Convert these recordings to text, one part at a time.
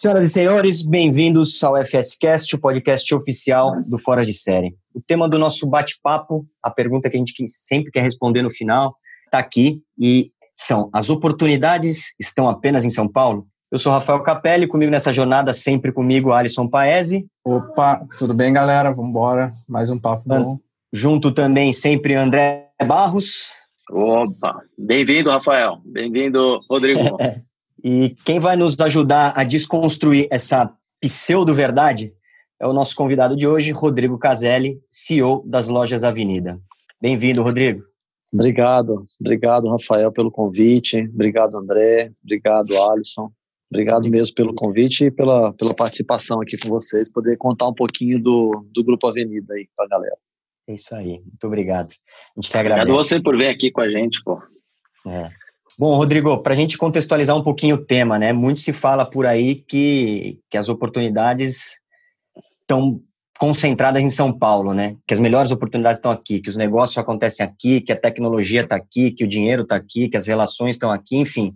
Senhoras e senhores, bem-vindos ao FSCast, o podcast oficial do Fora de Série. O tema do nosso bate-papo, a pergunta que a gente sempre quer responder no final, está aqui e são: as oportunidades estão apenas em São Paulo? Eu sou Rafael Capelli, comigo nessa jornada, sempre comigo, Alisson Paese. Opa, tudo bem, galera? Vamos embora. Mais um papo bom. Junto também, sempre, André Barros. Opa, bem-vindo, Rafael. Bem-vindo, Rodrigo. e quem vai nos ajudar a desconstruir essa pseudo-verdade é o nosso convidado de hoje, Rodrigo Caselli, CEO das Lojas Avenida. Bem-vindo, Rodrigo. Obrigado, obrigado, Rafael, pelo convite. Obrigado, André. Obrigado, Alisson. Obrigado mesmo pelo convite e pela, pela participação aqui com vocês, poder contar um pouquinho do, do Grupo Avenida aí para a galera. É isso aí, muito obrigado. A gente quer Obrigado você por vir aqui com a gente, pô. É. Bom, Rodrigo, para a gente contextualizar um pouquinho o tema, né? Muito se fala por aí que, que as oportunidades estão concentradas em São Paulo, né? Que as melhores oportunidades estão aqui, que os negócios acontecem aqui, que a tecnologia está aqui, que o dinheiro está aqui, que as relações estão aqui, enfim.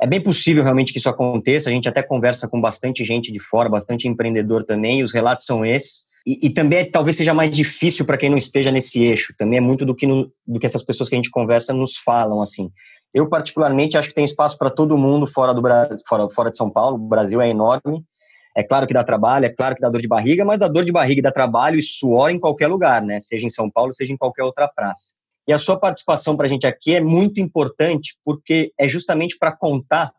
É bem possível realmente que isso aconteça. A gente até conversa com bastante gente de fora, bastante empreendedor também, e os relatos são esses. E, e também é, talvez seja mais difícil para quem não esteja nesse eixo. Também é muito do que, no, do que essas pessoas que a gente conversa nos falam, assim. Eu, particularmente, acho que tem espaço para todo mundo fora, do Brasil, fora, fora de São Paulo. O Brasil é enorme. É claro que dá trabalho, é claro que dá dor de barriga, mas dá dor de barriga e dá trabalho e suor em qualquer lugar, né? Seja em São Paulo, seja em qualquer outra praça. E a sua participação para a gente aqui é muito importante porque é justamente para contar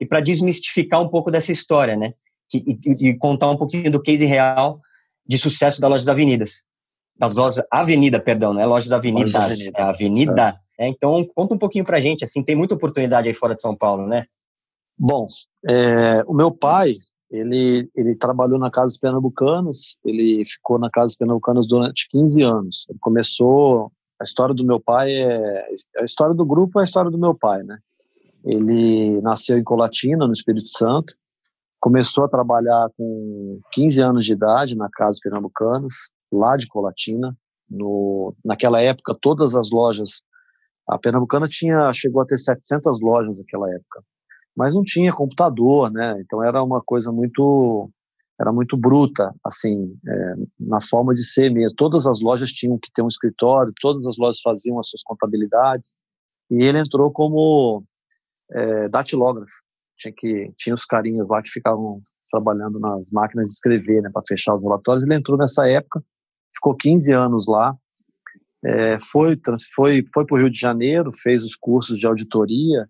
e para desmistificar um pouco dessa história, né? Que, e, e, contar um pouquinho do case real de sucesso da Lojas Avenidas. Das lojas Avenida, perdão, não é Lojas Avenidas, Avenida. é Avenida. É. Então, conta um pouquinho para a gente, assim, tem muita oportunidade aí fora de São Paulo, né? Bom, é, o meu pai, ele, ele trabalhou na Casa dos Pernambucanos, ele ficou na Casa dos Pernambucanos durante 15 anos. Ele começou, a história do meu pai é, a história do grupo é a história do meu pai, né? Ele nasceu em Colatina, no Espírito Santo. Começou a trabalhar com 15 anos de idade na Casa Pernambucanos, lá de Colatina. No, naquela época, todas as lojas. A Pernambucana tinha, chegou a ter 700 lojas naquela época. Mas não tinha computador, né? Então era uma coisa muito era muito bruta, assim, é, na forma de ser mesmo. Todas as lojas tinham que ter um escritório, todas as lojas faziam as suas contabilidades. E ele entrou como é, datilógrafo. Tinha, que, tinha os carinhas lá que ficavam trabalhando nas máquinas de escrever, né, para fechar os relatórios. Ele entrou nessa época, ficou 15 anos lá, é, foi foi foi para o Rio de Janeiro, fez os cursos de auditoria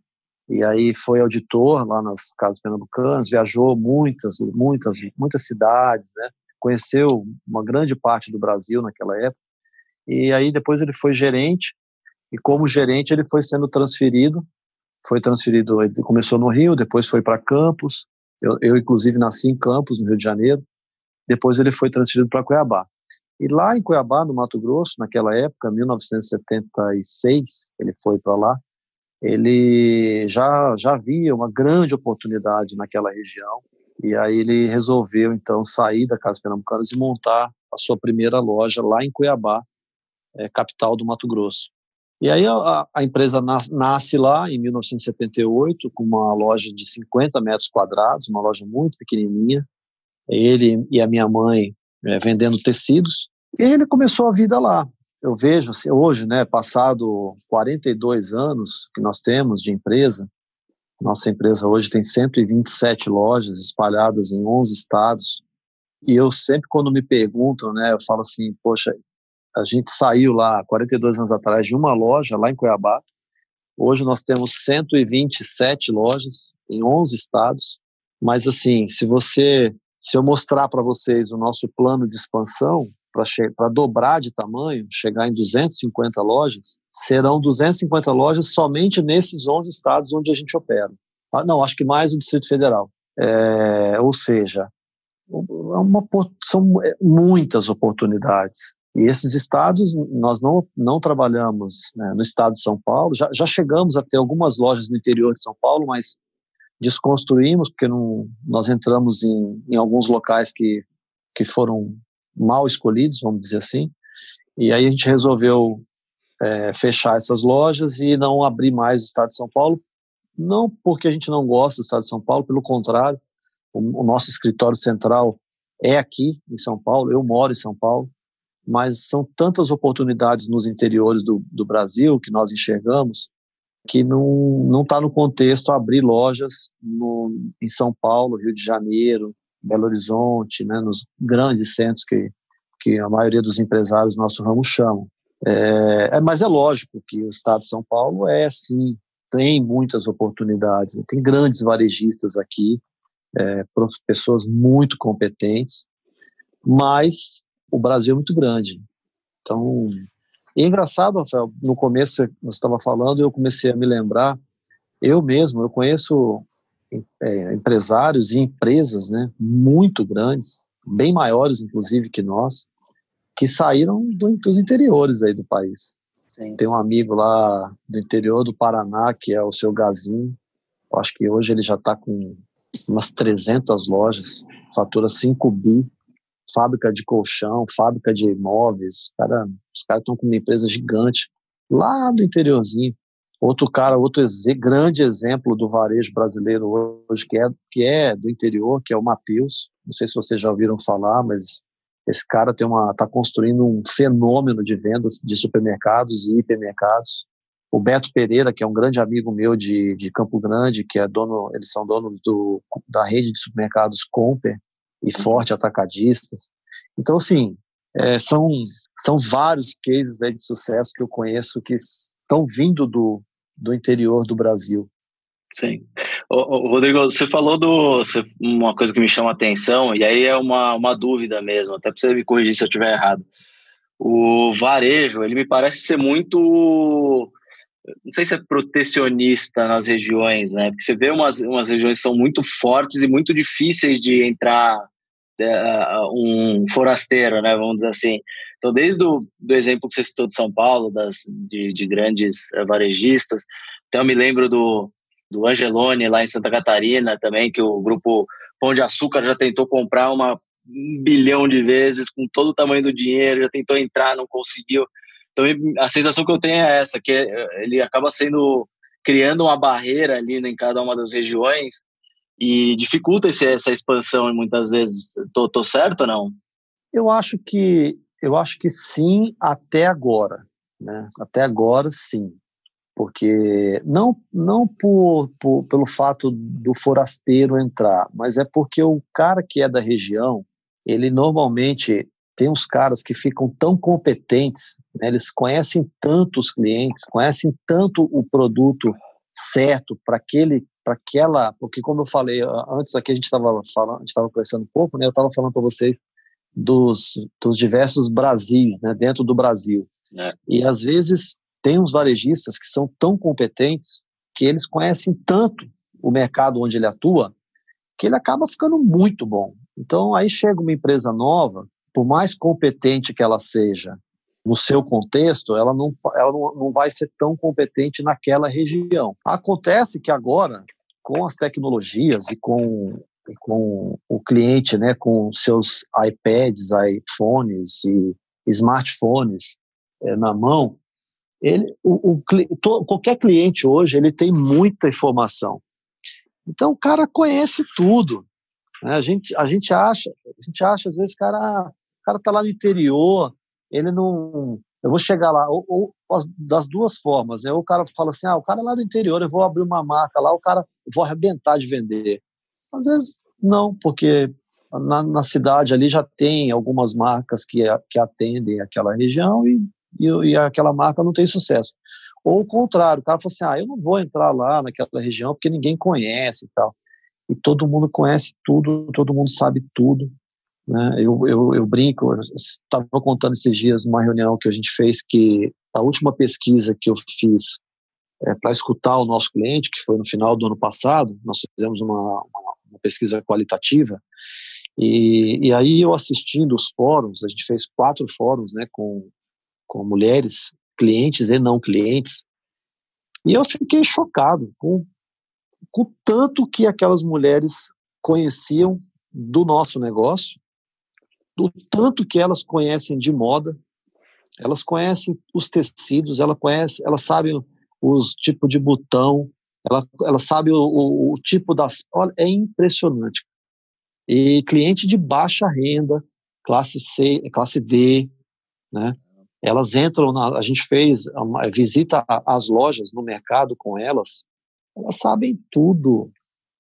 e aí foi auditor lá nas casas pernambucanas, viajou muitas muitas muitas cidades, né? Conheceu uma grande parte do Brasil naquela época. E aí depois ele foi gerente e como gerente ele foi sendo transferido foi transferido, ele começou no Rio, depois foi para Campos, eu, eu, inclusive nasci em Campos, no Rio de Janeiro, depois ele foi transferido para Cuiabá. E lá em Cuiabá, no Mato Grosso, naquela época, 1976, ele foi para lá, ele já, já via uma grande oportunidade naquela região, e aí ele resolveu, então, sair da Casa Pernambucanas e montar a sua primeira loja lá em Cuiabá, é, capital do Mato Grosso. E aí a, a, empresa nasce lá em 1978 com uma loja de 50 metros quadrados, uma loja muito pequenininha. Ele e a minha mãe é, vendendo tecidos. E ele começou a vida lá. Eu vejo assim, hoje, né, passado 42 anos que nós temos de empresa, nossa empresa hoje tem 127 lojas espalhadas em 11 estados. E eu sempre, quando me perguntam, né, eu falo assim: poxa, a gente saiu lá 42 anos atrás de uma loja lá em Cuiabá. Hoje nós temos 127 lojas em 11 estados. Mas assim, se você, se eu mostrar para vocês o nosso plano de expansão para dobrar de tamanho, chegar em 250 lojas, serão 250 lojas somente nesses 11 estados onde a gente opera. Ah, não, acho que mais o Distrito Federal. É, ou seja, é uma, são é, muitas oportunidades. E esses estados, nós não, não trabalhamos né, no estado de São Paulo, já, já chegamos a ter algumas lojas no interior de São Paulo, mas desconstruímos, porque não, nós entramos em, em alguns locais que, que foram mal escolhidos, vamos dizer assim, e aí a gente resolveu é, fechar essas lojas e não abrir mais o estado de São Paulo, não porque a gente não gosta do estado de São Paulo, pelo contrário, o, o nosso escritório central é aqui em São Paulo, eu moro em São Paulo, mas são tantas oportunidades nos interiores do, do Brasil que nós enxergamos que não está no contexto abrir lojas no, em São Paulo, Rio de Janeiro, Belo Horizonte, né, nos grandes centros que, que a maioria dos empresários do nosso ramo chamam. É, é, mas é lógico que o estado de São Paulo é, sim, tem muitas oportunidades, né, tem grandes varejistas aqui, é, pessoas muito competentes, mas o Brasil é muito grande. Então, é engraçado, Rafael, no começo você estava falando, eu comecei a me lembrar, eu mesmo, eu conheço é, empresários e empresas né, muito grandes, bem maiores, inclusive, que nós, que saíram do, dos interiores aí do país. Sim. Tem um amigo lá do interior do Paraná, que é o seu Gazinho, eu acho que hoje ele já está com umas 300 lojas, fatura 5 bi, fábrica de colchão, fábrica de imóveis. Cara, os caras estão com uma empresa gigante lá do interiorzinho. Outro cara, outro ex grande exemplo do varejo brasileiro hoje, que é, que é do interior, que é o Matheus. Não sei se vocês já ouviram falar, mas esse cara tem uma está construindo um fenômeno de vendas de supermercados e hipermercados. O Beto Pereira, que é um grande amigo meu de, de Campo Grande, que é dono, eles são donos do, da rede de supermercados Comper, e forte atacadistas. Então, assim, é, são, são vários cases né, de sucesso que eu conheço que estão vindo do, do interior do Brasil. Sim. Ô, ô, Rodrigo, você falou do uma coisa que me chama a atenção, e aí é uma, uma dúvida mesmo, até para você me corrigir se eu estiver errado. O varejo, ele me parece ser muito não sei se é protecionista nas regiões, né? Porque você vê umas, umas regiões que são muito fortes e muito difíceis de entrar uh, um forasteiro, né? Vamos dizer assim. Então, desde o do exemplo que você citou de São Paulo, das, de, de grandes uh, varejistas, então eu me lembro do, do Angelone lá em Santa Catarina também, que o grupo Pão de Açúcar já tentou comprar uma um bilhão de vezes com todo o tamanho do dinheiro, já tentou entrar, não conseguiu. Então, a sensação que eu tenho é essa, que é, ele acaba sendo criando uma barreira ali né, em cada uma das regiões e dificulta esse, essa expansão muitas vezes. Tô, tô certo ou não? Eu acho que eu acho que sim até agora, né? Até agora sim, porque não não por, por, pelo fato do forasteiro entrar, mas é porque o cara que é da região ele normalmente tem uns caras que ficam tão competentes, né, eles conhecem tanto os clientes, conhecem tanto o produto certo para aquele, para aquela, porque como eu falei antes aqui a gente estava falando, a gente estava conversando um pouco, né, eu estava falando para vocês dos, dos diversos Brasis, né, dentro do Brasil. É. E às vezes tem uns varejistas que são tão competentes que eles conhecem tanto o mercado onde ele atua que ele acaba ficando muito bom. Então aí chega uma empresa nova por mais competente que ela seja no seu contexto, ela não, ela não, não vai ser tão competente naquela região. Acontece que agora, com as tecnologias e com, com o cliente, né, com seus iPads, iPhones e smartphones é, na mão, ele, o, o, to, qualquer cliente hoje ele tem muita informação. Então o cara conhece tudo. Né? A, gente, a gente acha, a gente acha às vezes, cara, cara está lá no interior, ele não. Eu vou chegar lá, ou, ou, das duas formas, né? Ou o cara fala assim: ah, o cara é lá do interior, eu vou abrir uma marca lá, o cara vou arrebentar de vender. Às vezes, não, porque na, na cidade ali já tem algumas marcas que, que atendem aquela região e, e, e aquela marca não tem sucesso. Ou o contrário, o cara fala assim: ah, eu não vou entrar lá naquela região porque ninguém conhece e tal. E todo mundo conhece tudo, todo mundo sabe tudo. Né? Eu, eu, eu brinco, estava contando esses dias numa reunião que a gente fez que a última pesquisa que eu fiz é, para escutar o nosso cliente, que foi no final do ano passado, nós fizemos uma, uma, uma pesquisa qualitativa, e, e, aí eu assistindo os fóruns, a gente fez quatro fóruns né, com, com mulheres, clientes e não clientes, e eu fiquei chocado com, com tanto que aquelas mulheres conheciam do nosso negócio do tanto que elas conhecem de moda, elas conhecem os tecidos, ela conhece, elas sabem os tipos de botão, ela, ela sabe o, o, o, tipo das. Olha, é impressionante. e cliente de baixa renda, classe C, classe D, né? Elas entram, na, a gente fez uma visita às lojas no mercado com elas, elas sabem tudo,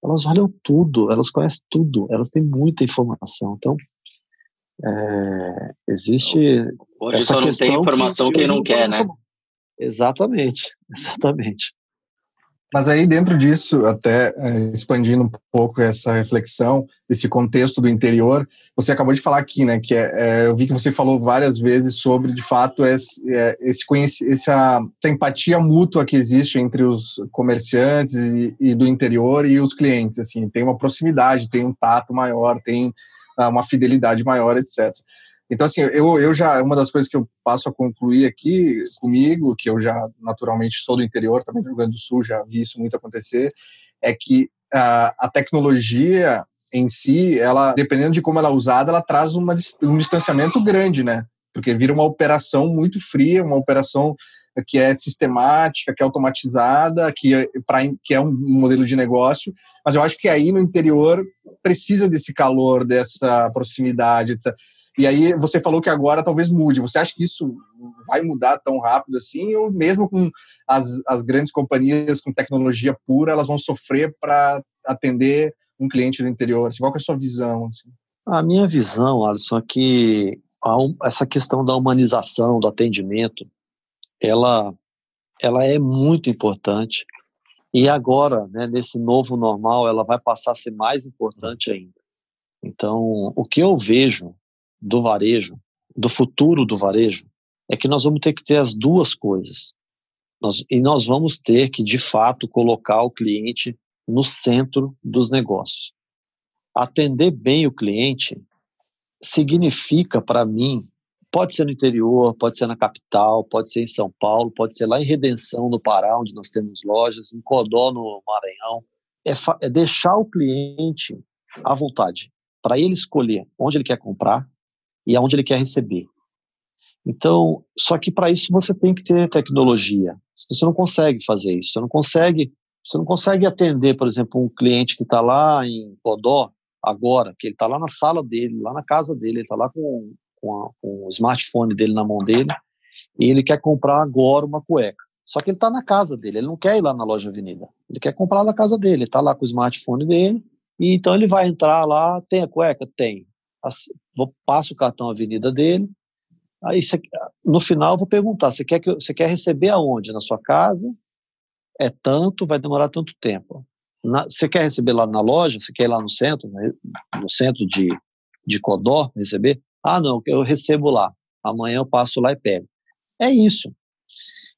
elas olham tudo, elas conhecem tudo, elas têm muita informação. Então, é, existe. Hoje essa só não tem informação que, quem não quer, né? Exatamente, exatamente. Mas aí dentro disso, até é, expandindo um pouco essa reflexão, esse contexto do interior, você acabou de falar aqui, né, que é, é, eu vi que você falou várias vezes sobre, de fato, esse, é, esse essa, essa, empatia mútua que existe entre os comerciantes e, e, do interior e os clientes, assim, tem uma proximidade, tem um tato maior, tem uma fidelidade maior, etc. Então, assim, eu, eu já, uma das coisas que eu passo a concluir aqui comigo, que eu já naturalmente sou do interior, também do Rio Grande do Sul, já vi isso muito acontecer, é que a, a tecnologia em si, ela, dependendo de como ela é usada, ela traz uma, um distanciamento grande, né? Porque vira uma operação muito fria, uma operação que é sistemática, que é automatizada, que é, pra, que é um modelo de negócio, mas eu acho que aí no interior precisa desse calor, dessa proximidade, etc. E aí você falou que agora talvez mude. Você acha que isso vai mudar tão rápido assim? Ou mesmo com as, as grandes companhias com tecnologia pura, elas vão sofrer para atender um cliente do interior? Assim, qual é a sua visão? Assim? A minha visão, Alisson, é que essa questão da humanização, do atendimento, ela, ela é muito importante. E agora, né, nesse novo normal, ela vai passar a ser mais importante ainda. Então, o que eu vejo do varejo, do futuro do varejo, é que nós vamos ter que ter as duas coisas. Nós, e nós vamos ter que, de fato, colocar o cliente no centro dos negócios. Atender bem o cliente significa, para mim, pode ser no interior, pode ser na capital, pode ser em São Paulo, pode ser lá em Redenção, no Pará, onde nós temos lojas, em Codó, no Maranhão. É, é deixar o cliente à vontade, para ele escolher onde ele quer comprar, e aonde ele quer receber. Então, só que para isso você tem que ter tecnologia. Você não consegue fazer isso. Você não consegue, você não consegue atender, por exemplo, um cliente que está lá em Codó agora, que ele está lá na sala dele, lá na casa dele, ele está lá com, com, a, com, o smartphone dele na mão dele e ele quer comprar agora uma cueca. Só que ele está na casa dele, ele não quer ir lá na loja Avenida. Ele quer comprar na casa dele, ele está lá com o smartphone dele e então ele vai entrar lá, tem a cueca? Tem vou passo o cartão Avenida dele. Aí cê, no final vou perguntar: você quer que você quer receber aonde? Na sua casa? É tanto, vai demorar tanto tempo. Você quer receber lá na loja? Você quer ir lá no centro, né, no centro de, de Codó receber? Ah, não, eu recebo lá. Amanhã eu passo lá e pego. É isso.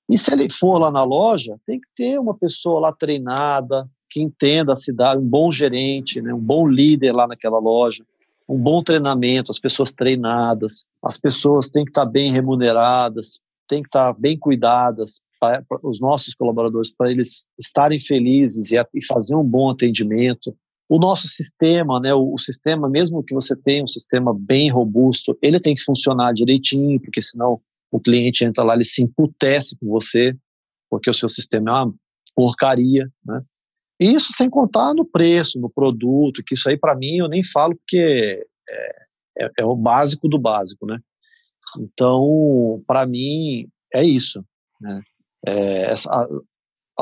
E se ele for lá na loja, tem que ter uma pessoa lá treinada, que entenda a cidade, um bom gerente, né, um bom líder lá naquela loja, um bom treinamento, as pessoas treinadas, as pessoas têm que estar bem remuneradas, têm que estar bem cuidadas, para, os nossos colaboradores, para eles estarem felizes e, e, fazer um bom atendimento. O nosso sistema, né, o, o, sistema, mesmo que você tenha um sistema bem robusto, ele tem que funcionar direitinho, porque senão o cliente entra lá, ele se emputece com você, porque o seu sistema é uma porcaria, né? Isso sem contar no preço, no produto, que isso aí para mim eu nem falo porque é, é, é, o básico do básico, né? Então, para mim, é isso. Né? É, essa, a,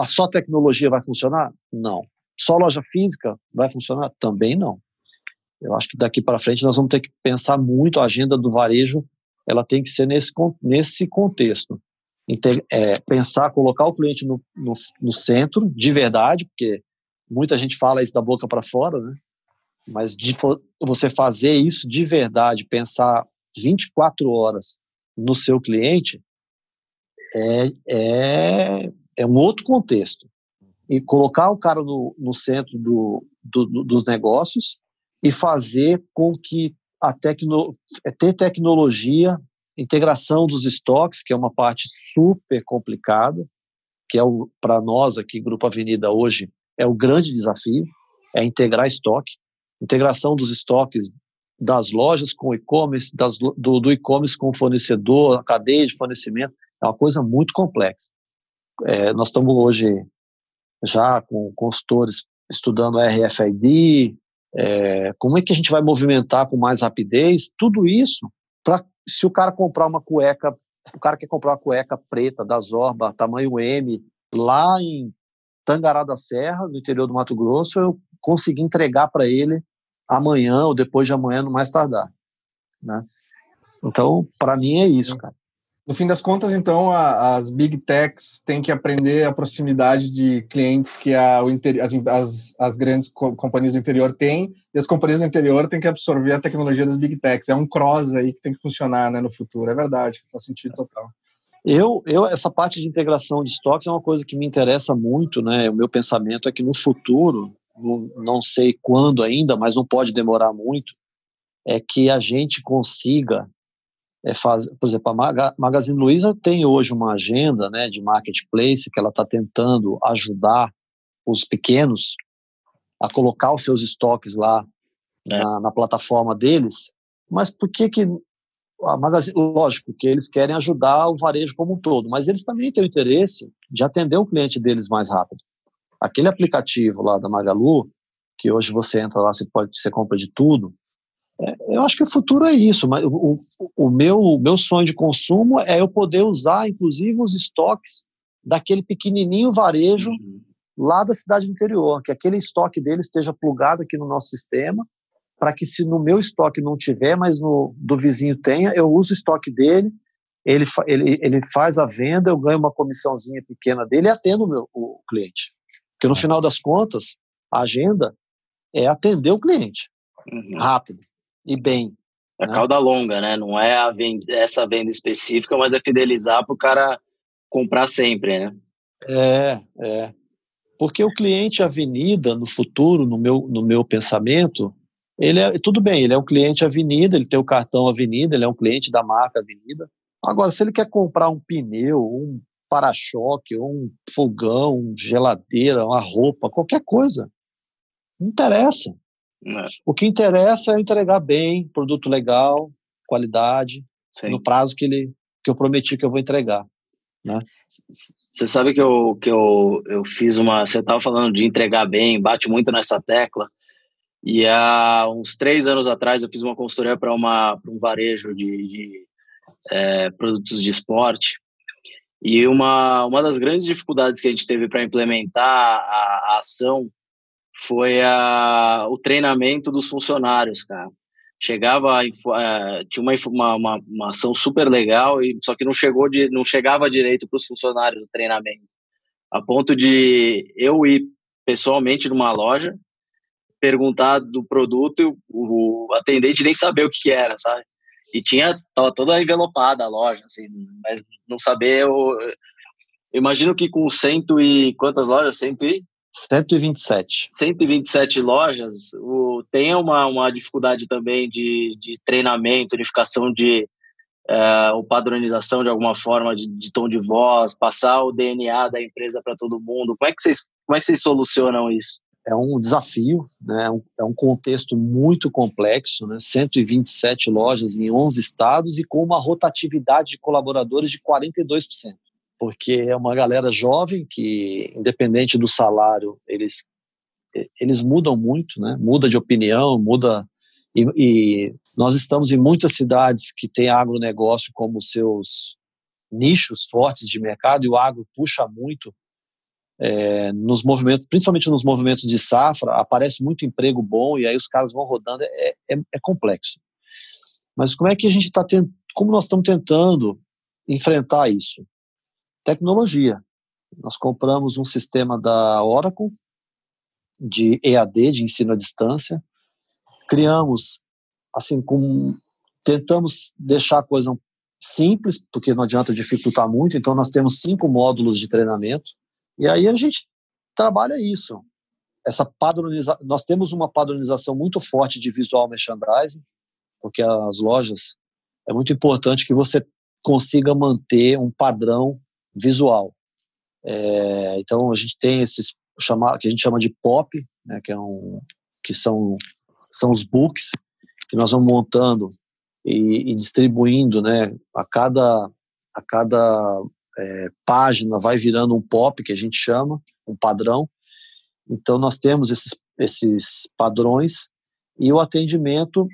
a só tecnologia vai funcionar? Não. Só loja física vai funcionar? Também não. Eu acho que daqui para frente nós vamos ter que pensar muito a agenda do varejo, ela tem que ser nesse, nesse contexto. É, pensar, colocar o cliente no, no, no, centro, de verdade, porque muita gente fala isso da boca para fora, né? Mas de você fazer isso de verdade, pensar 24 horas no seu cliente, é, é, é um outro contexto. E colocar o cara no, no centro do, do, dos negócios e fazer com que a tecno, é ter tecnologia, integração dos estoques, que é uma parte super complicada, que é para nós aqui, Grupo Avenida, hoje, é o grande desafio, é integrar estoque, integração dos estoques das lojas com e-commerce, do, do e-commerce com o fornecedor, a cadeia de fornecimento, é uma coisa muito complexa. É, nós estamos hoje já com consultores estudando RFID, é, como é que a gente vai movimentar com mais rapidez, tudo isso, para se o cara comprar uma cueca, o cara quer comprar uma cueca preta da Zorba, tamanho M, lá em Tangará da Serra, no interior do Mato Grosso, eu consegui entregar para ele amanhã ou depois de amanhã, no mais tardar. Né? Então, para mim é isso, cara. No fim das contas, então, a, as big techs têm que aprender a proximidade de clientes que a, as, as, grandes co companhias do interior têm, e as companhias do interior têm que absorver a tecnologia das big techs. É um cross aí que tem que funcionar né, no futuro. É verdade, faz sentido total. Eu, eu, essa parte de integração de estoques é uma coisa que me interessa muito, né? O meu pensamento é que no futuro, não sei quando ainda, mas não pode demorar muito, é que a gente consiga é, faz, por exemplo, a Magazine Luiza tem hoje uma agenda né, de marketplace que ela está tentando ajudar os pequenos a colocar os seus estoques lá é. na, na, plataforma deles, mas por que que a Magazine, lógico que eles querem ajudar o varejo como um todo, mas eles também têm o interesse de atender o cliente deles mais rápido. Aquele aplicativo lá da Magalu, que hoje você entra lá, você pode, você compra de tudo, eu acho que o futuro é isso, mas o, o, meu, o meu sonho de consumo é eu poder usar, inclusive, os estoques daquele pequenininho varejo uhum. lá da cidade interior, que aquele estoque dele esteja plugado aqui no nosso sistema, para que se no meu estoque não tiver, mas no do vizinho tenha, eu uso o estoque dele, ele, ele, ele faz a venda, eu ganho uma comissãozinha pequena dele e atendo o, meu, o cliente. Porque no é. final das contas, a agenda é atender o cliente uhum. rápido e bem. É né? cauda longa, né? Não é a venda, essa venda específica, mas é fidelizar para o cara comprar sempre, né? É, é. Porque o cliente avenida no futuro, no meu, no meu pensamento, ele é tudo bem, ele é um cliente avenida, ele tem o cartão avenida, ele é um cliente da marca avenida. Agora, se ele quer comprar um pneu, um para-choque, um fogão, geladeira, uma roupa, qualquer coisa, não interessa. É. O que interessa é entregar bem, produto legal, qualidade, Sim. no prazo que, ele, que eu prometi que eu vou entregar. Né? Você sabe que eu, que eu, eu fiz uma. Você estava falando de entregar bem, bate muito nessa tecla. E há uns três anos atrás eu fiz uma consultoria para um varejo de, de é, produtos de esporte. E uma, uma das grandes dificuldades que a gente teve para implementar a, a ação foi a, o treinamento dos funcionários, cara. Chegava, uh, tinha uma, uma, uma, ação super legal, e só que não, chegou de, não chegava direito para os funcionários do treinamento. A ponto de eu ir pessoalmente numa loja, perguntar do produto e o, o atendente nem saber o que, que era, sabe? E tinha, tava toda envelopada a loja, assim, mas não saber, eu, eu imagino que com cento e, quantas lojas? Cento e 127. 127 lojas, o, tem uma, uma dificuldade também de, de treinamento, unificação de uh, ou padronização de alguma forma de, de, tom de voz, passar o DNA da empresa para todo mundo. Como é, que vocês, como é que vocês solucionam isso? É um desafio, né? é, um, é um contexto muito complexo, né? 127 lojas em 11 estados e com uma rotatividade de colaboradores de 42% porque é uma galera jovem que, independente do salário, eles eles mudam muito, né? Muda de opinião, muda e, e nós estamos em muitas cidades que têm agronegócio como seus nichos fortes de mercado e o agro puxa muito é, nos movimentos, principalmente nos movimentos de safra, aparece muito emprego bom e aí os caras vão rodando, é, é, é complexo. Mas como é que a gente está como nós estamos tentando enfrentar isso? Tecnologia. Nós compramos um sistema da Oracle de EAD, de ensino à distância. Criamos, assim, com, tentamos deixar a coisa simples, porque não adianta dificultar muito. Então, nós temos cinco módulos de treinamento. E aí a gente trabalha isso. Essa padroniza... Nós temos uma padronização muito forte de visual merchandising, porque as lojas é muito importante que você consiga manter um padrão visual. É, então a gente tem esses chamar que a gente chama de pop, né, que é um que são são os books que nós vamos montando e, e distribuindo, né, a cada a cada é, página vai virando um pop que a gente chama um padrão. Então nós temos esses esses padrões e o atendimento,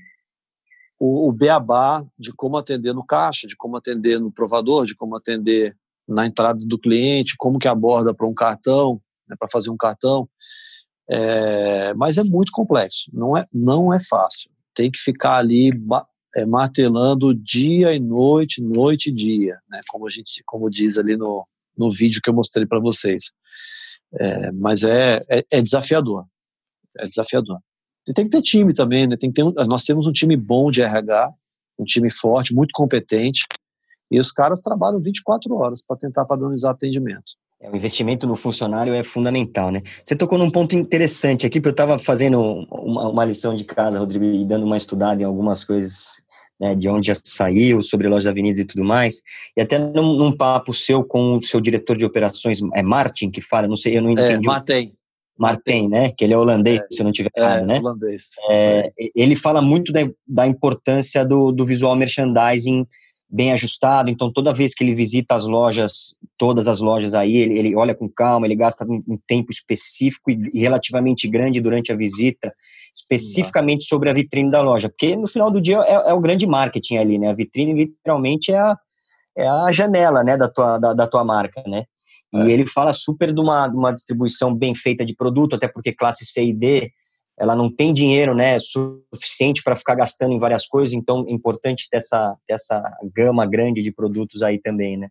o, o beabá de como atender no caixa, de como atender no provador, de como atender na entrada do cliente, como que aborda para um cartão, né, para fazer um cartão. É, mas é muito complexo, não é, não é fácil. Tem que ficar ali é, martelando dia e noite, noite e dia, né, como a gente, como diz ali no, no vídeo que eu mostrei para vocês. É, mas é, é, é, desafiador, é desafiador. E tem que ter time também, né? Tem que ter um, nós temos um time bom de RH, um time forte, muito competente, e os caras trabalham 24 horas para tentar padronizar atendimento. É, o investimento no funcionário é fundamental, né? Você tocou num ponto interessante aqui, porque eu estava fazendo uma, uma, lição de casa, Rodrigo, e dando uma estudada em algumas coisas né, de onde já saiu, sobre lojas avenidas e tudo mais, e até num, num, papo seu com o seu diretor de operações, é Martin que fala, não sei, eu não é, entendi. É, Martin. Martin, né? Que ele é holandês, é, se eu não tiver é, errado, né? Holandês. É, ele fala muito da, da importância do, do visual merchandising bem ajustado, então toda vez que ele visita as lojas, todas as lojas aí, ele, ele olha com calma, ele gasta um, um tempo específico e, e, relativamente grande durante a visita, especificamente sobre a vitrine da loja, porque no final do dia é, é o grande marketing ali, né? A vitrine literalmente é a, é a janela, né, da tua, da, da tua marca, né? E é. ele fala super de uma, de uma distribuição bem feita de produto, até porque classe C e D ela não tem dinheiro né, suficiente para ficar gastando em várias coisas, então é importante ter essa, ter essa gama grande de produtos aí também, né?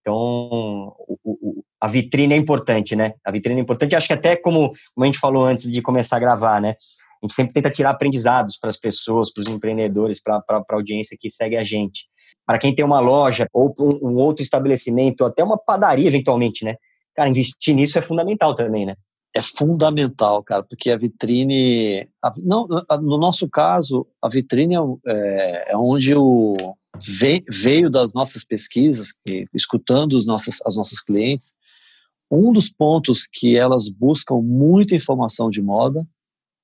Então, o, o, a vitrine é importante, né? A vitrine é importante, acho que até como, como a gente falou antes de começar a gravar, né? A gente sempre tenta tirar aprendizados para as pessoas, para os empreendedores, para a audiência que segue a gente. Para quem tem uma loja ou um, um outro estabelecimento, até uma padaria eventualmente, né? Cara, investir nisso é fundamental também, né? É fundamental, cara, porque a vitrine, a, não, no nosso caso, a vitrine é, é onde o veio das nossas pesquisas, que, escutando os nossos, as nossas clientes, um dos pontos que elas buscam muita informação de moda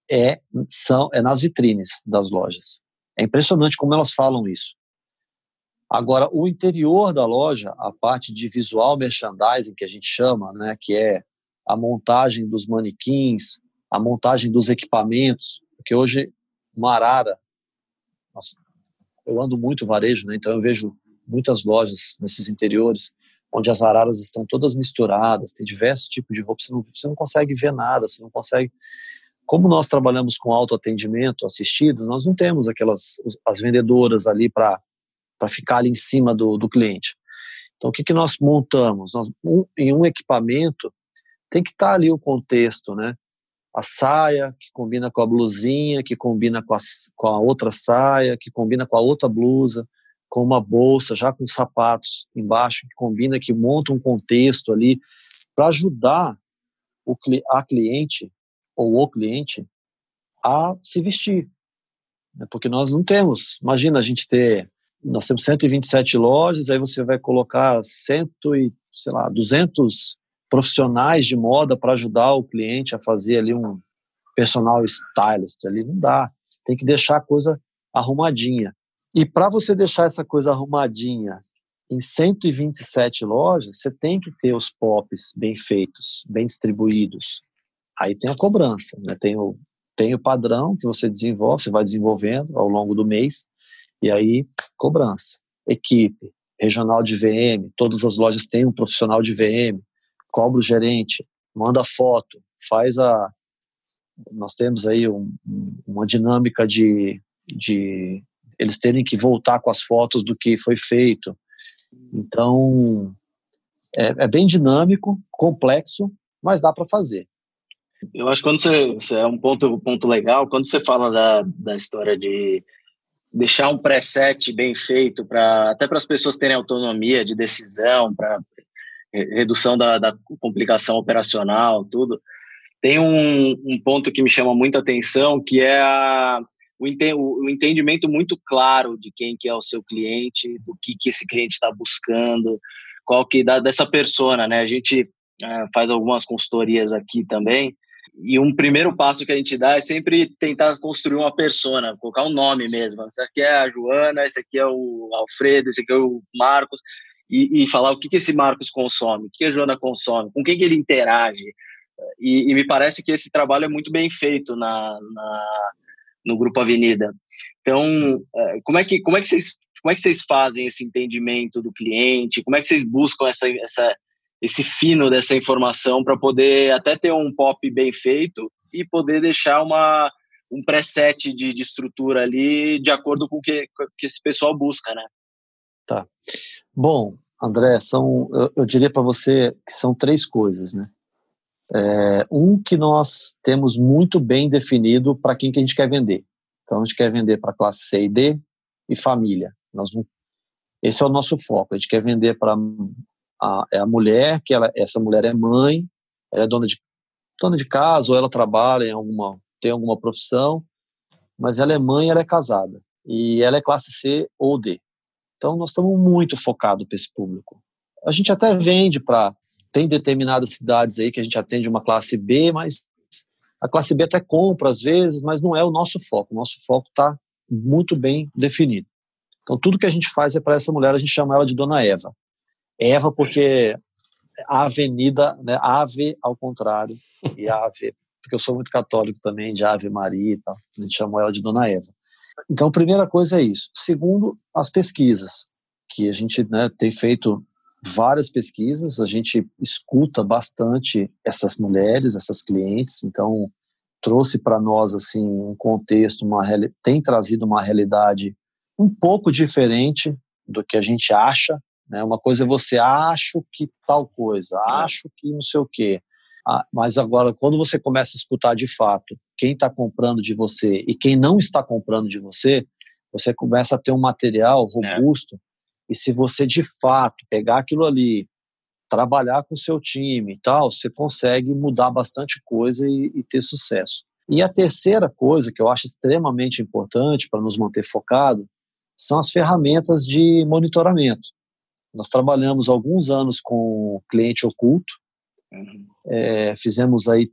é, são, é nas vitrines das lojas. É impressionante como elas falam isso. Agora, o interior da loja, a parte de visual merchandising, que a gente chama, né, que é a montagem dos manequins, a montagem dos equipamentos, porque hoje uma arara, nossa, eu ando muito varejo, né, então eu vejo muitas lojas nesses interiores onde as araras estão todas misturadas, tem diversos tipos de roupa, você não, você não consegue ver nada, você não consegue... Como nós trabalhamos com autoatendimento assistido, nós não temos aquelas as vendedoras ali para ficar ali em cima do, do cliente. Então, o que, que nós montamos? Nós, um, em um equipamento, tem que estar tá ali o contexto, né? A saia que combina com a blusinha, que combina com a, com a outra saia, que combina com a outra blusa, com uma bolsa, já com sapatos embaixo, que combina, que monta um contexto ali para ajudar o, a cliente ou o cliente a se vestir. Né? Porque nós não temos, imagina a gente ter, nós temos 127 lojas, aí você vai colocar cento e, sei lá, 200 profissionais de moda para ajudar o cliente a fazer ali um personal stylist ali não dá. Tem que deixar a coisa arrumadinha. E para você deixar essa coisa arrumadinha em 127 lojas, você tem que ter os pops bem feitos, bem distribuídos. Aí tem a cobrança, né? Tem o tem o padrão que você desenvolve, você vai desenvolvendo ao longo do mês, e aí cobrança. Equipe, regional de VM, todas as lojas têm um profissional de VM, cobra o gerente, manda foto, faz a. Nós temos aí um, uma dinâmica de, de eles terem que voltar com as fotos do que foi feito. Então, é, é bem dinâmico, complexo, mas dá para fazer. Eu acho que quando você, você, é um ponto, ponto legal, quando você fala da, da história de deixar um preset bem feito para até para as pessoas terem autonomia de decisão, para redução da, da complicação operacional, tudo. Tem um, um, ponto que me chama muita atenção, que é a, o, o, entendimento muito claro de quem que é o seu cliente, do que, que esse cliente está buscando, qual que dá dessa persona, né? A gente é, faz algumas consultorias aqui também, e um primeiro passo que a gente dá é sempre tentar construir uma persona, colocar um nome mesmo. Esse aqui é a Joana, esse aqui é o Alfredo, esse aqui é o Marcos e, e falar o que, que esse Marcos consome, o que a Joana consome, com quem que ele interage. E, e, me parece que esse trabalho é muito bem feito na, na, no Grupo Avenida. Então, é, como é que, como é que vocês como é que vocês fazem esse entendimento do cliente? Como é que vocês buscam essa, essa, esse fino dessa informação para poder até ter um pop bem feito e poder deixar uma, um preset de, de estrutura ali de acordo com o que, que esse pessoal busca, né? Tá. Bom, André, são, eu, eu diria para você que são três coisas, né? É, um que nós temos muito bem definido para quem que a gente quer vender. Então a gente quer vender para classe C e D e família. Nós esse é o nosso foco. A gente quer vender para a, é a mulher, que ela, essa mulher é mãe, ela é dona de, dona de casa, ou ela trabalha em alguma, tem alguma profissão, mas ela é mãe, ela é casada. E ela é classe C ou D. Então, nós estamos muito focados para esse público. A gente até vende para. Tem determinadas cidades aí que a gente atende uma classe B, mas a classe B até compra às vezes, mas não é o nosso foco. O nosso foco está muito bem definido. Então, tudo que a gente faz é para essa mulher, a gente chama ela de Dona Eva. Eva, porque a avenida, né, ave ao contrário, e ave, porque eu sou muito católico também, de Ave Maria e tal, a gente chama ela de Dona Eva. Então, a primeira coisa é isso. Segundo, as pesquisas, que a gente né, tem feito várias pesquisas, a gente escuta bastante essas mulheres, essas clientes, então trouxe para nós assim um contexto, uma tem trazido uma realidade um pouco diferente do que a gente acha. Né? Uma coisa é você acha que tal coisa, é. acho que não sei o quê. Ah, mas agora, quando você começa a escutar de fato quem está comprando de você e quem não está comprando de você, você começa a ter um material é. robusto. É. E se você de fato pegar aquilo ali, trabalhar com o seu time e tal, você consegue mudar bastante coisa e, e ter sucesso. E a terceira coisa que eu acho extremamente importante para nos manter focado são as ferramentas de monitoramento. Nós trabalhamos alguns anos com cliente oculto, uhum. é, fizemos aí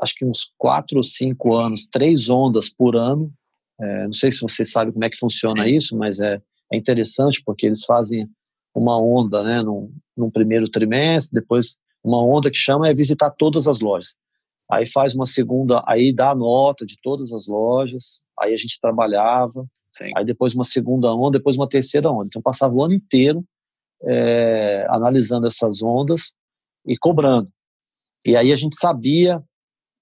acho que uns quatro ou cinco anos, três ondas por ano. É, não sei se você sabe como é que funciona Sim. isso, mas é, é interessante porque eles fazem uma onda né, num, num primeiro trimestre, depois uma onda que chama é visitar todas as lojas. Aí faz uma segunda, aí dá a nota de todas as lojas, aí a gente trabalhava, Sim. Aí depois uma segunda onda, depois uma terceira onda. Então passava o ano inteiro é, analisando essas ondas e cobrando. E aí a gente sabia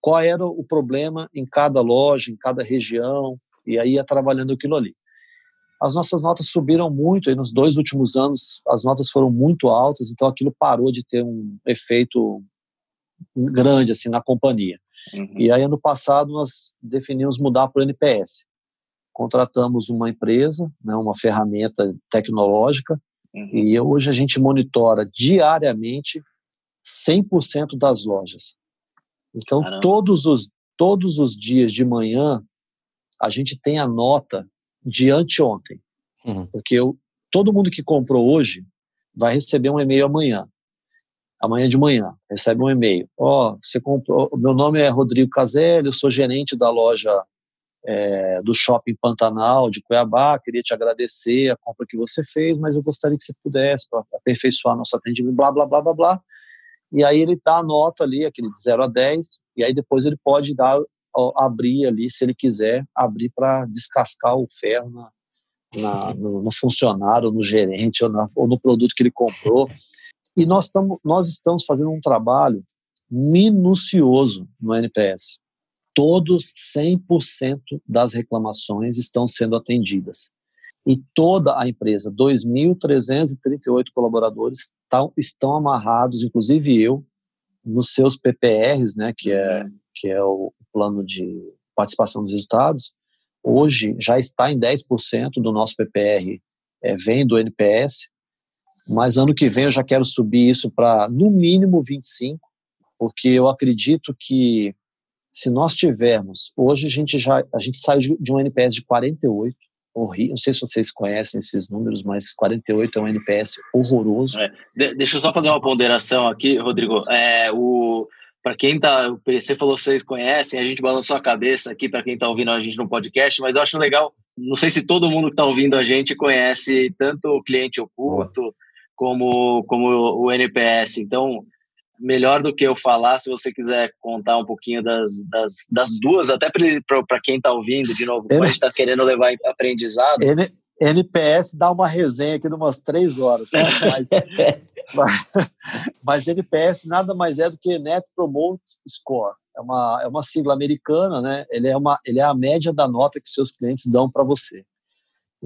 qual era o problema em cada loja, em cada região, e aí ia trabalhando aquilo ali. As nossas notas subiram muito, e nos dois últimos anos as notas foram muito altas, então aquilo parou de ter um efeito grande assim na companhia. Uhum. E aí ano passado nós definimos mudar para o NPS contratamos uma empresa, né, uma ferramenta tecnológica, uhum. e hoje a gente monitora diariamente 100% das lojas. Então, todos os, todos os dias de manhã, a gente tem a nota de anteontem. Uhum. Porque eu, todo mundo que comprou hoje vai receber um e-mail amanhã. Amanhã de manhã, recebe um e-mail. Ó, oh, você comprou. Meu nome é Rodrigo Caselli, eu sou gerente da loja é, do Shopping Pantanal de Cuiabá, queria te agradecer a compra que você fez, mas eu gostaria que você pudesse aperfeiçoar nosso atendimento, blá, blá, blá, blá, blá. E aí ele dá a nota ali, aquele de 0 a 10, e aí depois ele pode dar, abrir ali, se ele quiser, abrir para descascar o ferro na, na, no, no, funcionário, no gerente, ou, na, ou no produto que ele comprou. E nós, tamo, nós estamos fazendo um trabalho minucioso no NPS todos 100% das reclamações estão sendo atendidas. E toda a empresa, 2.338 colaboradores, tão, estão amarrados, inclusive eu, nos seus PPRs, né, que é, que é o plano de participação dos resultados. Hoje já está em 10% do nosso PPR, é, vem do NPS, mas ano que vem eu já quero subir isso para no mínimo 25%, porque eu acredito que se nós tivermos, hoje a gente já a gente saiu de, de um NPS de 48, horrível, não sei se vocês conhecem esses números, mas 48 é um NPS horroroso. É, de, deixa eu só fazer uma ponderação aqui, Rodrigo. É, o para quem tá, o PC falou vocês conhecem, a gente balançou a cabeça aqui para quem está ouvindo a gente no podcast, mas eu acho legal, não sei se todo mundo que está ouvindo a gente conhece tanto o cliente oculto como como o NPS. Então, melhor do que eu falar, se você quiser contar um pouquinho das, das, das duas, até para quem está ouvindo, de novo, como a gente está querendo levar aprendizado. N, NPS dá uma resenha aqui de umas três horas, mas, mas, mas NPS nada mais é do que Net Promote Score. É uma, é uma sigla americana, né? Ele é, uma, ele é a média da nota que seus clientes dão para você.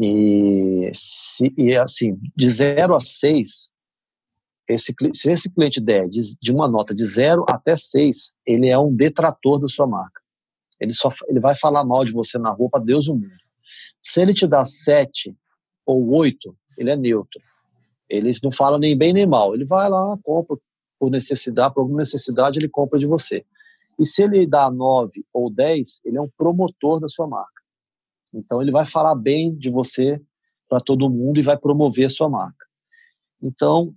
E, se, e assim, de 0 a 6, esse, se esse cliente der de, de, uma nota de 0 até 6, ele é um detrator da sua marca. Ele, só, ele vai falar mal de você na rua para Deus o mundo. Se ele te dá 7 ou 8, ele é neutro. Ele não fala nem bem nem mal. Ele vai lá, compra por necessidade, por alguma necessidade, ele compra de você. E se ele dá 9 ou 10, ele é um promotor da sua marca. Então ele vai falar bem de você para todo mundo e vai promover a sua marca. Então,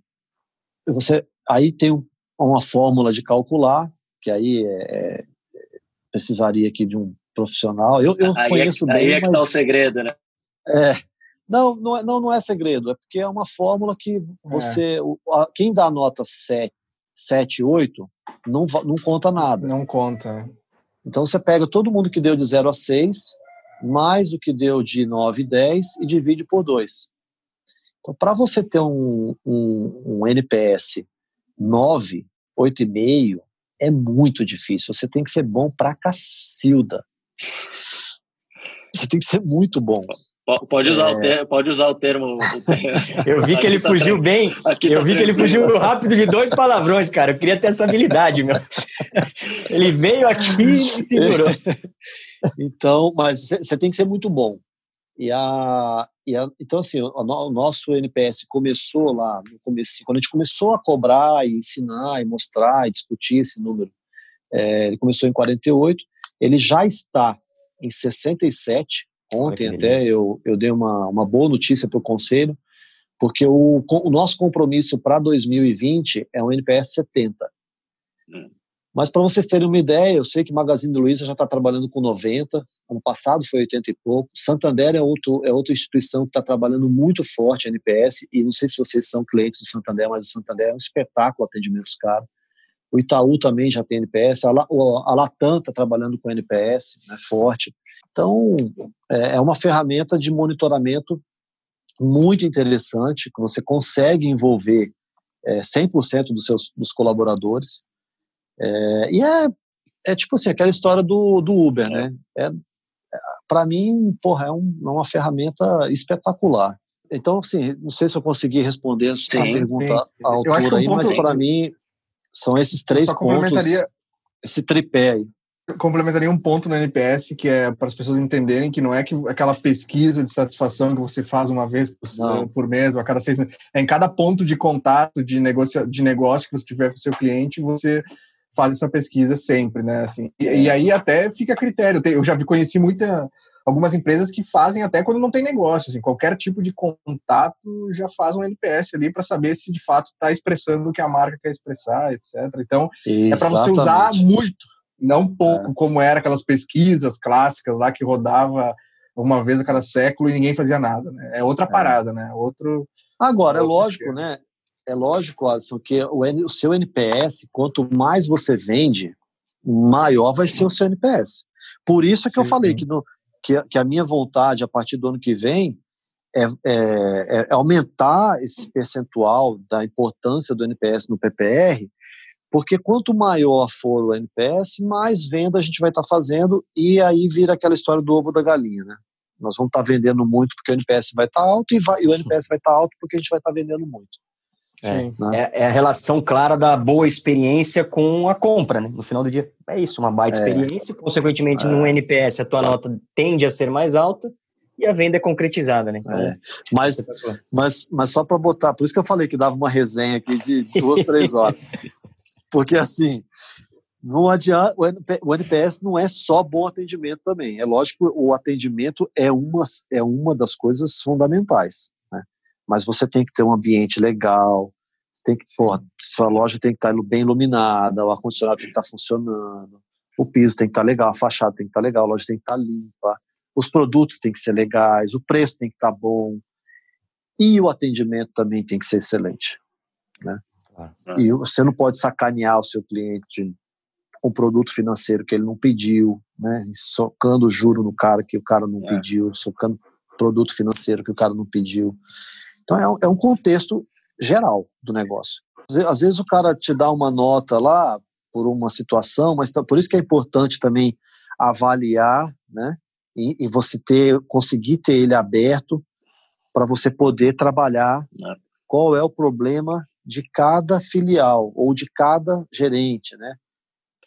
você aí tem uma fórmula de calcular, que aí é, é, precisaria aqui de um profissional. Eu, eu aí conheço é, bem. Aí é que está o segredo, né? É. Não, não é, não, não é segredo, é porque é uma fórmula que é. você. É. O, a, quem dá nota 7, 7 8 não, não conta nada. Não conta. Então você pega todo mundo que deu de 0 a 6, mais o que deu de 9 e 10 e divide por 2. Então, para você ter um, um, um NPS 9, 8,5, é muito difícil. Você tem que ser bom pra cacilda. Você tem que ser muito bom. Pode usar, é... o, termo, pode usar o termo. eu vi que ele tá fugiu tá bem. eu tá vi que ele fugiu rápido de dois palavrões, cara. Eu queria ter essa habilidade, meu. Ele veio aqui e segurou. Então, mas você tem que ser muito bom. E a, e a, então, assim, o, o, nosso NPS começou lá no começo, quando a gente começou a cobrar e ensinar e mostrar e discutir esse número, é, ele começou em 48, ele já está em 67. Ontem até eu, eu dei uma, uma boa notícia para o conselho, porque o, o nosso compromisso para 2020 é um NPS 70. Hum. Mas para vocês terem uma ideia, eu sei que Magazine Luiza já está trabalhando com 90, ano passado foi 80 e pouco. Santander é, outro, é outra instituição que está trabalhando muito forte, NPS, e não sei se vocês são clientes do Santander, mas o Santander é um espetáculo atendimentos caros. O Itaú também já tem NPS, a, Latam está trabalhando com NPS, né, forte. Então, é, é uma ferramenta de monitoramento muito interessante, que você consegue envolver é, 100% dos seus dos colaboradores, é, e é, é tipo assim, aquela história do, do Uber, né? É, para mim, porra, é, um, é, uma ferramenta espetacular. Então, assim, não sei se eu consegui responder a sua pergunta à altura aí, mas para mim são esses três pontos, esse tripé aí. Complementaria um ponto no NPS que é para as pessoas entenderem que não é que aquela pesquisa de satisfação que você faz uma vez por, por mês ou a cada seis meses. É em cada ponto de contato de negócio, de negócio que você tiver com o seu cliente, você faz essa pesquisa sempre, né? Assim, e, e aí até fica a critério. Eu já conheci muita, algumas empresas que fazem até quando não tem negócio. Assim, qualquer tipo de contato já faz um NPS ali para saber se de fato está expressando o que a marca quer expressar, etc. Então, Exatamente. é para você usar muito, não pouco, é. como era aquelas pesquisas clássicas lá que rodava uma vez a cada século e ninguém fazia nada. Né? É outra é. parada, né? Outro. Agora, é lógico, esquema. né? É lógico, Alisson, que o, o seu NPS, quanto mais você vende, maior vai ser o seu NPS. Por isso é que eu falei que, no, que, que, a minha vontade a partir do ano que vem é, é, é, aumentar esse percentual da importância do NPS no PPR, porque quanto maior for o NPS, mais venda a gente vai estar tá fazendo e aí vira aquela história do ovo da galinha, né? Nós vamos estar tá vendendo muito porque o NPS vai estar tá alto e, vai, e o NPS vai estar alto porque a gente vai estar vendendo muito. É, né? é, é, a relação clara da boa experiência com a compra, né? No final do dia, é isso, uma baita é. experiência, consequentemente, no é. NPS a tua nota tende a ser mais alta e a venda é concretizada, né? Então, é. mas, mas, mas só para botar, por isso que eu falei que dava uma resenha aqui de duas, três horas. Porque assim, não adianta, o NPS não é só bom atendimento também. É lógico que o atendimento é uma, é uma das coisas fundamentais mas você tem que ter um ambiente legal, você tem que, porra, sua loja tem que estar bem iluminada, o ar-condicionado tem que estar funcionando, o piso tem que estar legal, a fachada tem que estar legal, a loja tem que estar limpa, os produtos têm que ser legais, o preço tem que estar bom e o atendimento também tem que ser excelente, né? E você não pode sacanear o seu cliente com produto financeiro que ele não pediu, né? Socando juro no cara que o cara não é. pediu, socando produto financeiro que o cara não pediu. Então é um, é um contexto geral do negócio. Às vezes o cara te dá uma nota lá por uma situação, mas tá, por isso que é importante também avaliar, né? E, e você ter, conseguir ter ele aberto para você poder trabalhar é. qual é o problema de cada filial ou de cada gerente, né?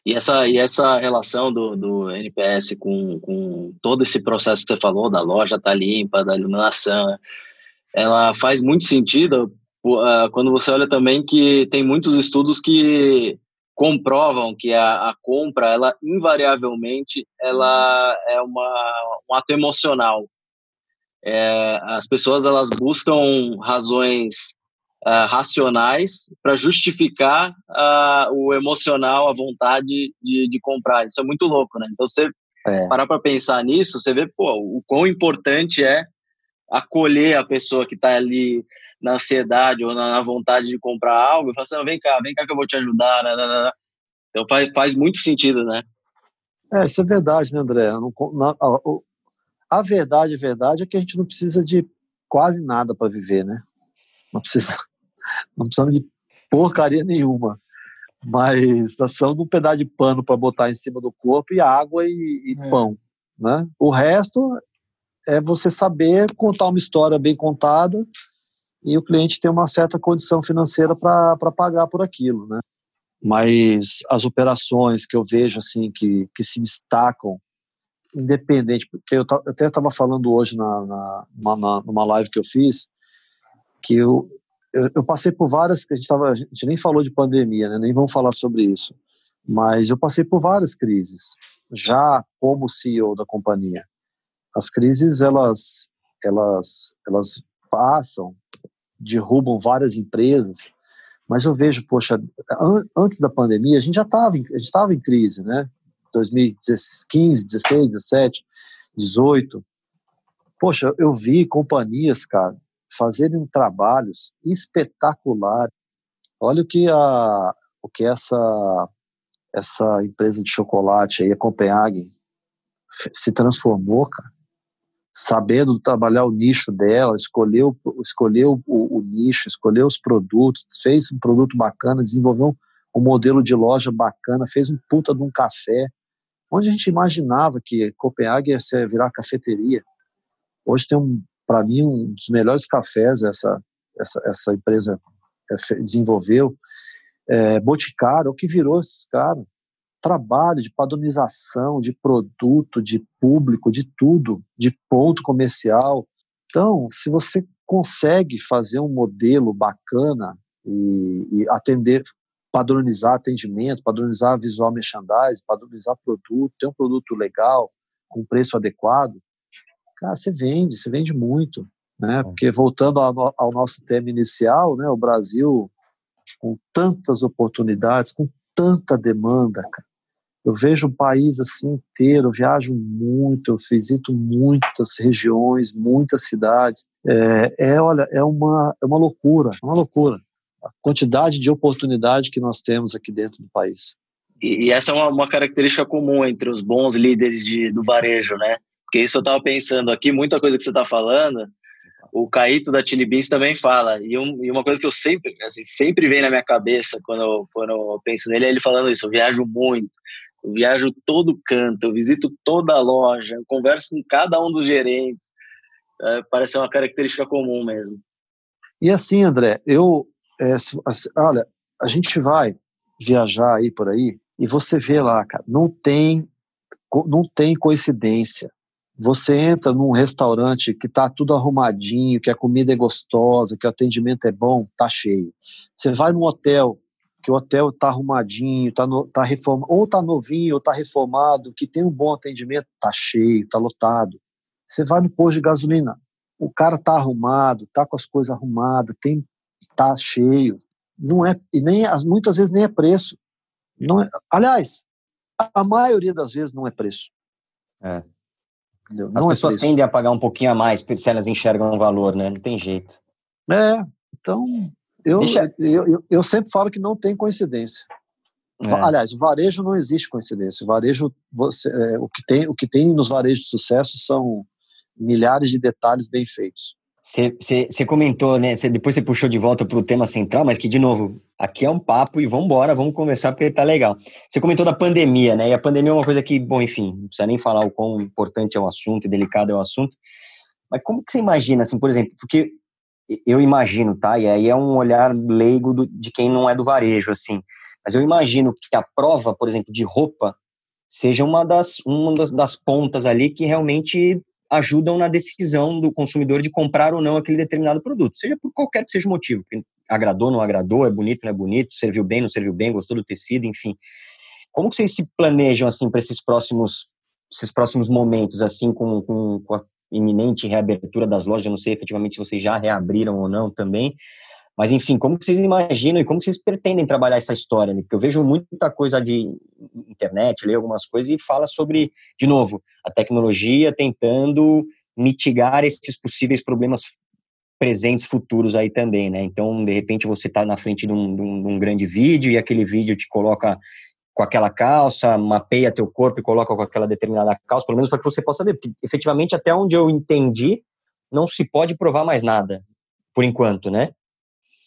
E essa, e essa relação do, do NPS com, com todo esse processo que você falou, da loja tá limpa, da iluminação, ela faz muito sentido uh, quando você olha também que tem muitos estudos que comprovam que a, a compra, ela invariavelmente, ela é uma, um ato emocional. É, as pessoas elas buscam razões uh, racionais para justificar uh, o emocional, a vontade de, de comprar. Isso é muito louco, né? Então, você é. parar para pensar nisso, você vê pô, o quão importante é acolher a pessoa que está ali na ansiedade ou na, vontade de comprar algo e falar assim, vem cá, vem cá que eu vou te ajudar. Né, né, né. Então faz, faz muito sentido, né? É, isso é verdade, né, André? Não, na, a, a, verdade, a verdade é que a gente não precisa de quase nada para viver, né? Não precisa, não precisamos de porcaria nenhuma. Mas nós precisamos de um pedaço de pano para botar em cima do corpo e água e, e é. pão. Né? O resto é você saber contar uma história bem contada e o cliente ter uma certa condição financeira para pagar por aquilo, né? Mas as operações que eu vejo assim que, que se destacam, independente, porque eu, eu até estava falando hoje na, na, na, numa live que eu fiz, que eu, eu, eu, passei por várias, a gente, tava, a gente nem falou de pandemia, né, nem vamos falar sobre isso, mas eu passei por várias crises, já como CEO da companhia. As crises, elas, elas, elas passam, derrubam várias empresas, mas eu vejo, poxa, an antes da pandemia, a gente já estava a gente em crise, né? 2015, 16, 17, 18. Poxa, eu vi companhias, cara, fazerem trabalhos espetaculares. Olha o que a o que essa essa empresa de chocolate aí, a Copenhagen, se transformou, cara. Sabendo trabalhar o nicho dela, escolheu, escolheu o, o nicho, escolheu os produtos, fez um produto bacana, desenvolveu um, modelo de loja bacana, fez um puta de um café, onde a gente imaginava que Copenhague ia virar cafeteria. Hoje tem um para mim, um dos melhores cafés essa, essa, essa empresa é, desenvolveu. É, Boticário, o que virou esses caras? Trabalho de padronização, de produto, de público, de tudo, de ponto comercial. Então, se você consegue fazer um modelo bacana e, e atender, padronizar atendimento, padronizar visual merchandising, padronizar produto, ter um produto legal, com preço adequado, cara, você vende, você vende muito, né? É. Porque voltando ao, ao nosso tema inicial, né, o Brasil com tantas oportunidades, com tanta demanda, cara. Eu vejo o país assim inteiro, eu viajo muito, eu visito muitas regiões, muitas cidades. É, é, olha, é uma, é uma loucura, é uma loucura. A quantidade de oportunidade que nós temos aqui dentro do país. E, e essa é uma, uma, característica comum entre os bons líderes de, do varejo, né? Porque isso eu estava pensando aqui, muita coisa que você está falando, o Caíto da Chili Beans também fala. E, um, e, uma coisa que eu sempre, assim, sempre vem na minha cabeça quando quando eu penso nele é ele falando isso. Eu viajo muito, eu viajo todo canto, eu visito toda a loja, eu converso com cada um dos gerentes. É, parece uma característica comum mesmo. E assim, André, eu, é, assim, olha, a gente vai viajar aí por aí e você vê lá, cara, não tem, não tem coincidência. Você entra num restaurante que está tudo arrumadinho, que a comida é gostosa, que o atendimento é bom, tá cheio. Você vai num hotel, que o hotel está arrumadinho, tá, no, tá ou tá novinho, ou tá reformado, que tem um bom atendimento, tá cheio, tá lotado. Você vai no posto de gasolina, o cara tá arrumado, tá com as coisas arrumadas, tem tá cheio. Não é e nem muitas vezes nem é preço. Não é, aliás, a maioria das vezes não é preço. É. As é pessoas tendem a pagar um pouquinho a mais se elas enxergam um valor, né? Não tem jeito. É, então Eu, Deixa... eu, eu, eu, sempre falo que não tem coincidência. É. Aliás, o varejo não existe coincidência. O varejo, você, é, o, que tem, o que tem nos varejos de sucesso são milhares de detalhes bem feitos. Você comentou, né? Cê, depois você puxou de volta para o tema central, mas que, de novo, aqui é um papo e vamos embora, vamos conversar porque tá legal. Você comentou da pandemia, né? E a pandemia é uma coisa que, bom, enfim, não precisa nem falar o quão importante é o assunto e delicado é o assunto. Mas como que você imagina, assim, por exemplo, porque eu imagino, tá? E aí é um olhar leigo do, de quem não é do varejo, assim. Mas eu imagino que a prova, por exemplo, de roupa, seja uma das, uma das, das pontas ali que realmente ajudam na decisão do consumidor de comprar ou não aquele determinado produto, seja por qualquer que seja o motivo. Agradou, não agradou, é bonito, não é bonito, serviu bem, não serviu bem, gostou do tecido, enfim. Como que vocês se planejam assim para esses próximos esses próximos momentos assim com, com, com, a iminente reabertura das lojas, eu não sei efetivamente se vocês já reabriram ou não também, mas, enfim, como vocês imaginam e como vocês pretendem trabalhar essa história? Né? Porque eu vejo muita coisa de internet, leio algumas coisas e fala sobre, de novo, a tecnologia tentando mitigar esses possíveis problemas presentes, futuros aí também, né? Então, de repente, você está na frente de um, de, um, de um, grande vídeo e aquele vídeo te coloca com aquela calça, mapeia teu corpo e coloca com aquela determinada calça, pelo menos para que você possa ver, porque efetivamente, até onde eu entendi, não se pode provar mais nada, por enquanto, né?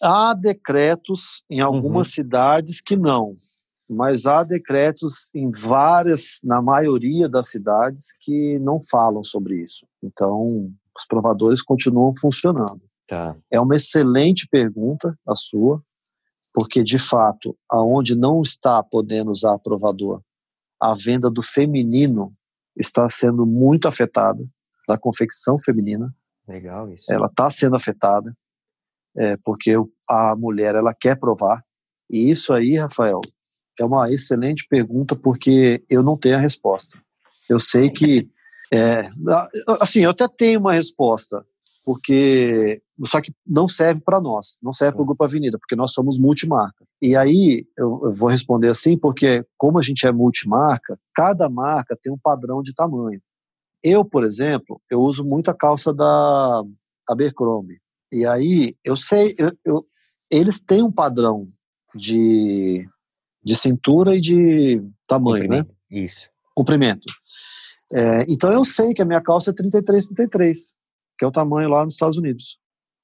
Há decretos em algumas uhum. cidades que não, mas há decretos em várias, na maioria das cidades, que não falam sobre isso. Então, os provadores continuam funcionando. Tá. É uma excelente pergunta a sua, porque de fato, aonde não está podendo usar provador, a venda do feminino está sendo muito afetada, da confecção feminina. Legal isso. Ela está sendo afetada é, porque a mulher ela quer provar. E isso aí, Rafael, é uma excelente pergunta porque eu não tenho a resposta. Eu sei que, é, assim, eu até tenho uma resposta, porque só que não serve para nós, não serve para o Grupo Avenida, porque nós somos multimarca. E aí eu, eu, vou responder assim, porque como a gente é multimarca, cada marca tem um padrão de tamanho. Eu, por exemplo, eu uso muito a calça da Abercrombie. E aí, eu sei, eu, eu, eles têm um padrão de, de cintura e de tamanho, né? Isso. Comprimento. É, então eu sei que a minha calça é 33, 33, que é o tamanho lá nos Estados Unidos.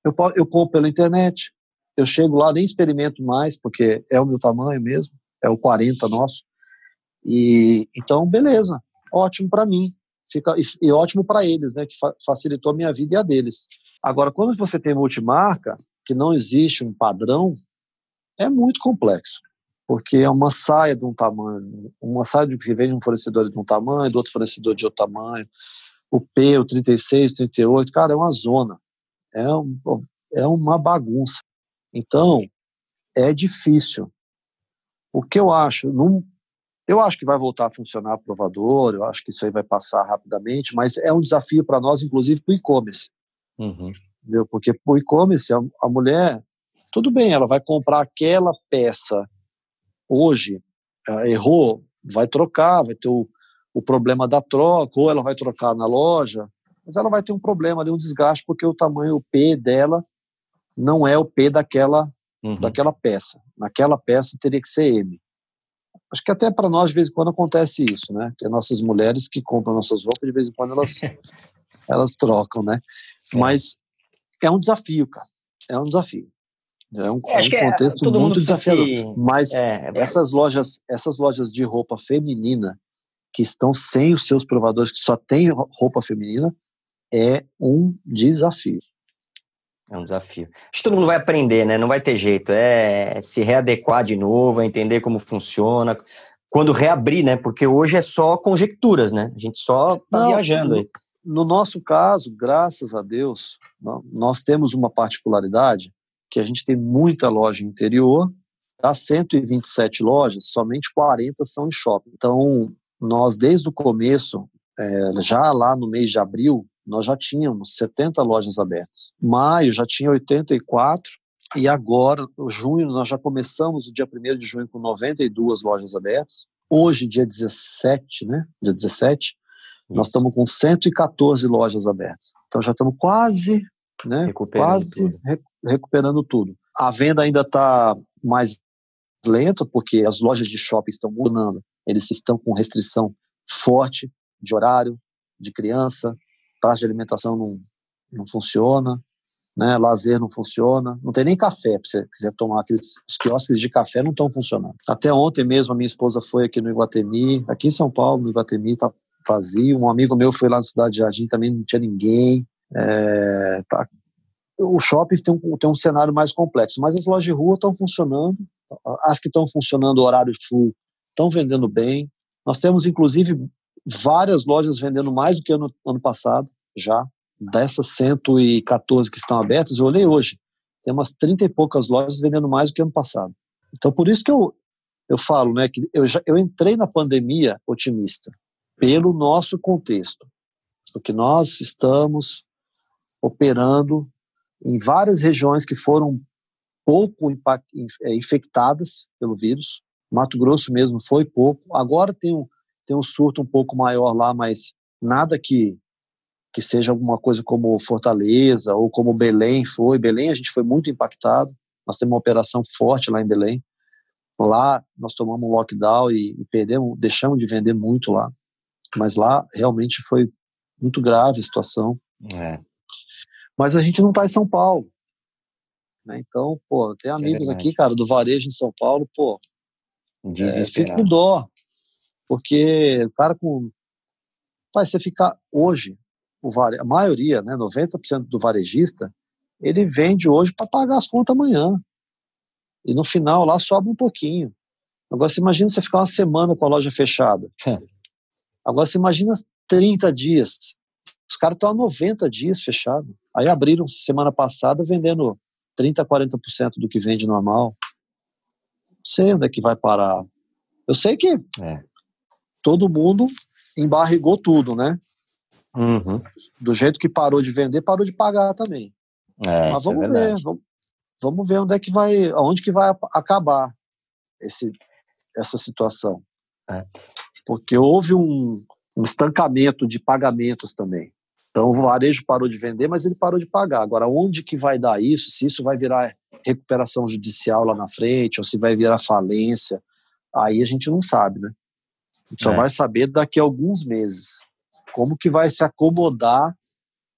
Eu, eu compro pela internet, eu chego lá, nem experimento mais, porque é o meu tamanho mesmo, é o 40 nosso. E então, beleza, ótimo para mim fica e, e ótimo para eles, né, que fa facilitou a minha vida e a deles. Agora, quando você tem multimarca, que não existe um padrão, é muito complexo, porque é uma saia de um tamanho, uma saia que vem de um fornecedor de um tamanho, do outro fornecedor de outro tamanho, o P, o 36, 38, cara, é uma zona, é, um, é uma bagunça. Então, é difícil. O que eu acho, eu acho que vai voltar a funcionar provador, eu acho que isso aí vai passar rapidamente, mas é um desafio para nós, inclusive para o e-commerce. Uhum. Porque para o e-commerce, a, a, mulher, tudo bem, ela vai comprar aquela peça hoje, errou, vai trocar, vai ter o, o problema da troca, ou ela vai trocar na loja, mas ela vai ter um problema ali, um desgaste, porque o tamanho o P dela não é o P daquela, uhum. daquela peça. Naquela peça teria que ser M. Acho que até para nós, de vez em quando, acontece isso, né? Que nossas mulheres que compram nossas roupas, de vez em quando elas, elas trocam, né? É. Mas é um desafio, cara. É um desafio. É um, é, é um contexto muito desafiador. Se... Mas é, é, essas lojas, essas lojas de roupa feminina que estão sem os seus provadores, que só tem roupa feminina, é um desafio. É um desafio. Acho que todo mundo vai aprender, né? Não vai ter jeito. É se readequar de novo, é entender como funciona. Quando reabrir, né? Porque hoje é só conjecturas, né? A gente só está viajando aí. No nosso caso, graças a Deus, nós temos uma particularidade que a gente tem muita loja interior, das 127 lojas, somente 40 são em shopping. Então, nós desde o começo, é, já lá no mês de abril, nós já tínhamos 70 lojas abertas. Maio já tinha 84 e agora, junho, nós já começamos o dia 1 de junho com 92 lojas abertas. Hoje, dia 17, né? Dia 17, nós estamos com 114 lojas abertas. Então já estamos quase, né? Recuperando quase tudo. Re recuperando tudo. A venda ainda está mais lenta, porque as lojas de shopping estão mudando. Eles estão com restrição forte de horário, de criança, praça de alimentação não, não funciona, né? lazer não funciona, não tem nem café para você quiser tomar, aqueles os quiosques de café não estão funcionando. Até ontem mesmo a minha esposa foi aqui no Iguatemi, aqui em São Paulo, no Iguatemi, tá vazio. Um amigo meu foi lá na Cidade de Jardim, também não tinha ninguém. É, tá. Os shoppings têm um, tem um cenário mais complexo, mas as lojas de rua estão funcionando, as que estão funcionando horário full estão vendendo bem. Nós temos, inclusive, várias lojas vendendo mais do que ano, ano passado, já. Dessas 114 que estão abertas, eu olhei hoje, tem umas 30 e poucas lojas vendendo mais do que ano passado. Então, por isso que eu, eu falo, né, que eu, já, eu entrei na pandemia otimista, pelo nosso contexto, porque nós estamos operando em várias regiões que foram pouco é, infectadas pelo vírus. Mato Grosso mesmo foi pouco. Agora tem um, tem um surto um pouco maior lá, mas nada que que seja alguma coisa como Fortaleza ou como Belém foi. Belém a gente foi muito impactado. Nós temos uma operação forte lá em Belém. Lá nós tomamos um lockdown e, e perdemos, deixamos de vender muito lá. Mas lá realmente foi muito grave a situação. É. Mas a gente não está em São Paulo. Né? Então, pô, tem é amigos é aqui, cara, do varejo em São Paulo, pô. É, fico com dó. Porque o cara com. Pai, você ficar hoje, o vare... a maioria, né, 90% do varejista, ele vende hoje para pagar as contas amanhã. E no final lá sobra um pouquinho. Agora você imagina você ficar uma semana com a loja fechada. Agora você imagina 30 dias. Os caras estão há 90 dias fechados. Aí abriram semana passada vendendo 30, 40% do que vende normal. Não sei onde é que vai parar. Eu sei que é todo mundo embarrigou tudo, né? Uhum. Do jeito que parou de vender, parou de pagar também. É, Mas vamos é ver, vamos, vamos, ver onde é que vai, aonde que vai acabar esse, essa situação. É. Porque houve um, um estancamento de pagamentos também. Então o varejo parou de vender, mas ele parou de pagar. Agora, onde que vai dar isso? Se isso vai virar recuperação judicial lá na frente, ou se vai virar falência, aí a gente não sabe, né? Gente só é. vai saber daqui a alguns meses como que vai se acomodar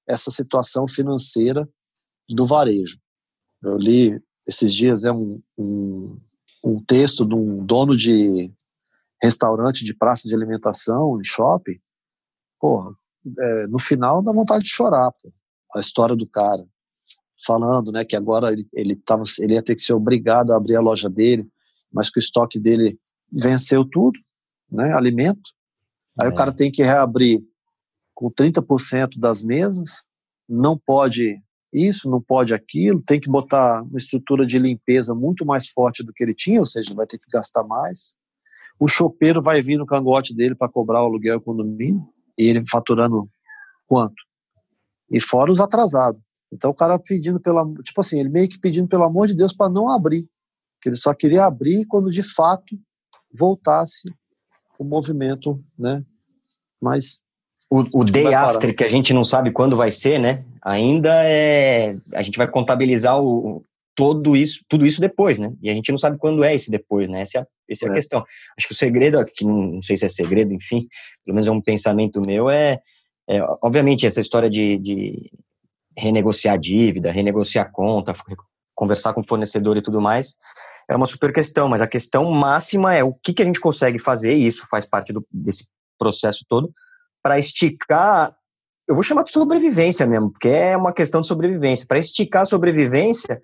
essa situação financeira do varejo. Eu li esses dias é um, um, um texto de um dono de restaurante de praça de alimentação, de shopping. Porra, é, no final dá vontade de chorar, pô, a história do cara. Falando né, que agora ele, ele, tava, ele ia ter que ser obrigado a abrir a loja dele, mas que o estoque dele venceu tudo né, alimento. Aí é. o cara tem que reabrir com 30% das mesas, não pode isso, não pode aquilo, tem que botar uma estrutura de limpeza muito mais forte do que ele tinha, ou seja, vai ter que gastar mais. O chopeiro vai vir no cangote dele para cobrar o aluguel e o condomínio, e ele faturando quanto? E fora os atrasados. Então o cara pedindo pela, tipo assim, ele meio que pedindo pelo amor de Deus para não abrir, que ele só queria abrir quando de fato voltasse o movimento, né? Mas o, o day after que a gente não sabe quando vai ser, né? Ainda é a gente vai contabilizar o todo isso, tudo isso depois, né? E a gente não sabe quando é esse depois, né? Essa é a, essa é a é. questão. Acho que o segredo, que não, não, sei se é segredo, enfim, pelo menos é um pensamento meu, é, é obviamente essa história de, de renegociar dívida, renegociar conta, conversar com fornecedor e tudo mais, é uma super questão, mas a questão máxima é o que, que a gente consegue fazer, e isso faz parte do, desse processo todo, para esticar, eu vou chamar de sobrevivência mesmo, porque é uma questão de sobrevivência, para esticar a sobrevivência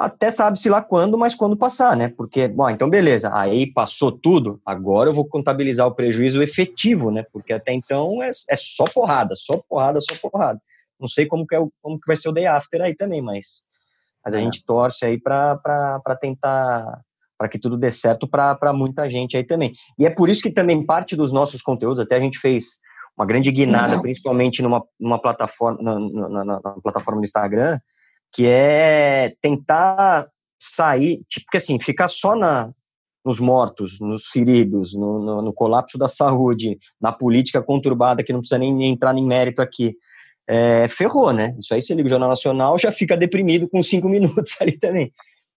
até sabe-se lá quando, mas quando passar, né? Porque, bom, então beleza, aí passou tudo, agora eu vou contabilizar o prejuízo efetivo, né? Porque até então é, é só porrada, só porrada, só porrada. Não sei como que, é como que vai ser o day after aí também, mas mas a é. gente torce aí para tentar para que tudo dê certo para muita gente aí também. E é por isso que também parte dos nossos conteúdos, até a gente fez uma grande guinada, uhum. principalmente numa, numa plataforma, na, na, na, plataforma do Instagram, que é tentar sair, tipo que assim, ficar só na, nos mortos, nos feridos, no, no, no, colapso da saúde, na política conturbada, que não precisa nem entrar em mérito aqui, é, ferrou, né? Isso aí você liga o Jornal Nacional, já fica deprimido com cinco minutos ali também.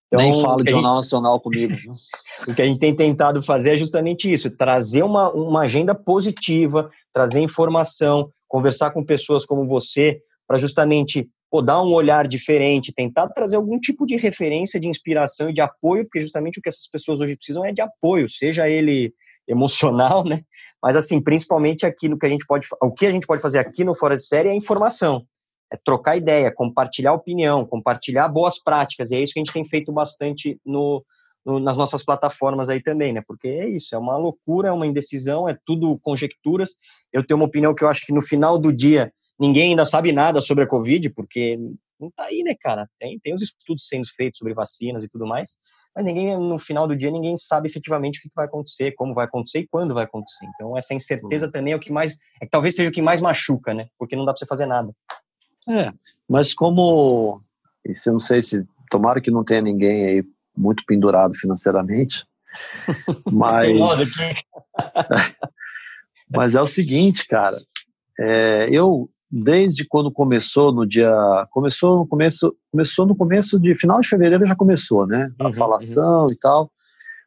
Então, Nem fala de Jornal gente, Nacional comigo. o que a gente tem tentado fazer é justamente isso, trazer uma, uma agenda positiva, trazer informação, conversar com pessoas como você, para justamente pô, dar um olhar diferente, tentar trazer algum tipo de referência, de inspiração e de apoio, porque justamente o que essas pessoas hoje precisam é de apoio, seja ele emocional, né? Mas assim, principalmente aqui no que a gente pode, o que a gente pode fazer aqui no Fora de Série é informação, é trocar ideia, compartilhar opinião, compartilhar boas práticas, e é isso que a gente tem feito bastante no, no, nas nossas plataformas aí também, né? Porque é isso, é uma loucura, é uma indecisão, é tudo conjecturas. Eu tenho uma opinião que eu acho que no final do dia ninguém ainda sabe nada sobre a Covid, porque não tá aí, né, cara? Tem, tem os estudos sendo feitos sobre vacinas e tudo mais, mas ninguém, no final do dia, ninguém sabe efetivamente o que vai acontecer, como vai acontecer e quando vai acontecer. Então, essa incerteza também é o que mais, é que talvez seja o que mais machuca, né? Porque não dá para você fazer nada. É, mas como, isso eu não sei se, tomara que não tenha ninguém aí muito pendurado financeiramente, mas, mas é o seguinte, cara, é, eu desde quando começou no dia começou no começo começou no começo de final de fevereiro já começou né? A uhum, falação uhum. e tal.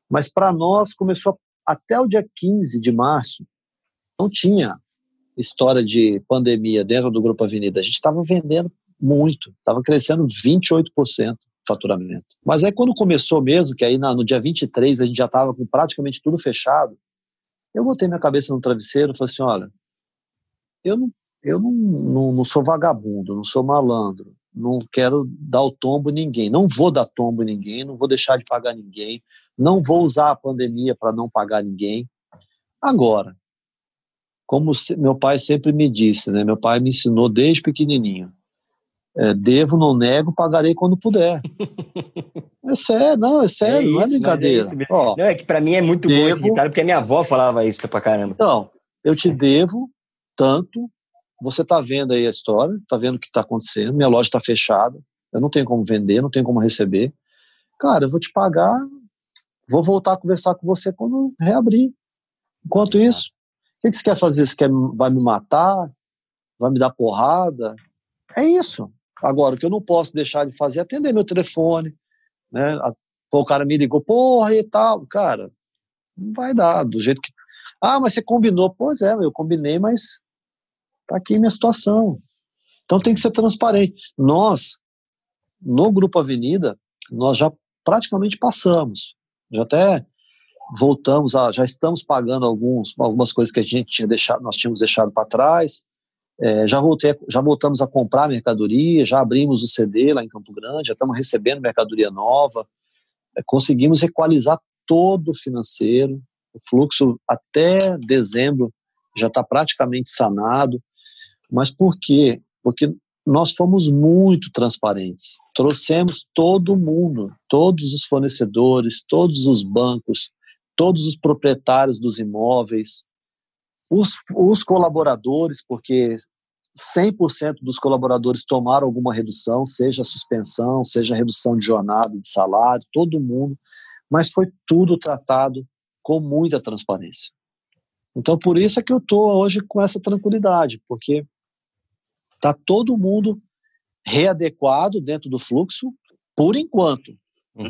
Mas para nós começou até o dia 15 de março não tinha história de pandemia dentro do grupo Avenida. A gente estava vendendo muito estava crescendo 28% faturamento. Mas aí quando começou mesmo que aí no dia 23 a gente já estava com praticamente tudo fechado eu botei minha cabeça no travesseiro e falei assim olha eu não eu não, não, não, sou vagabundo, não sou malandro, não quero dar o tombo ninguém, não vou dar tombo ninguém, não vou deixar de pagar ninguém, não vou usar a pandemia para não pagar ninguém. Agora, como meu pai sempre me disse, né? Meu pai me ensinou desde pequenininho. É, devo, não nego, pagarei quando puder. é sério, não, é sério, é isso, não é brincadeira. É, Ó, não, é que para mim é muito devo, bom esse ditado, porque a minha avó falava isso pra caramba. Então, eu te devo tanto você está vendo aí a história, está vendo o que está acontecendo, minha loja está fechada, eu não tenho como vender, não tenho como receber. Cara, eu vou te pagar, vou voltar a conversar com você quando reabrir. Enquanto isso, o que, você quer fazer? Você quer, vai me matar? Vai me dar porrada? É isso. Agora, o que eu não posso deixar de fazer é atender meu telefone, né? Pô, o cara me ligou, porra, e tal. Cara, não vai dar, do jeito que. Ah, mas você combinou. Pois é, eu combinei, mas Está aqui minha situação. Então tem que ser transparente. Nós, no Grupo Avenida, nós já praticamente passamos. Já até voltamos a, já estamos pagando alguns, algumas coisas que a gente tinha deixado, nós tínhamos deixado para trás. É, já, voltei, já voltamos a comprar mercadoria, já abrimos o CD lá em Campo Grande, já estamos recebendo mercadoria nova. É, conseguimos equalizar todo o financeiro. O fluxo até dezembro já está praticamente sanado. Mas por quê? Porque nós fomos muito transparentes. Trouxemos todo mundo, todos os fornecedores, todos os bancos, todos os proprietários dos imóveis, os, os colaboradores, porque 100% dos colaboradores tomaram alguma redução, seja suspensão, seja redução de jornada, de salário, todo mundo, mas foi tudo tratado com muita transparência. Então, por isso é que eu estou hoje com essa tranquilidade, porque Está todo mundo readequado dentro do fluxo, por enquanto. Uhum.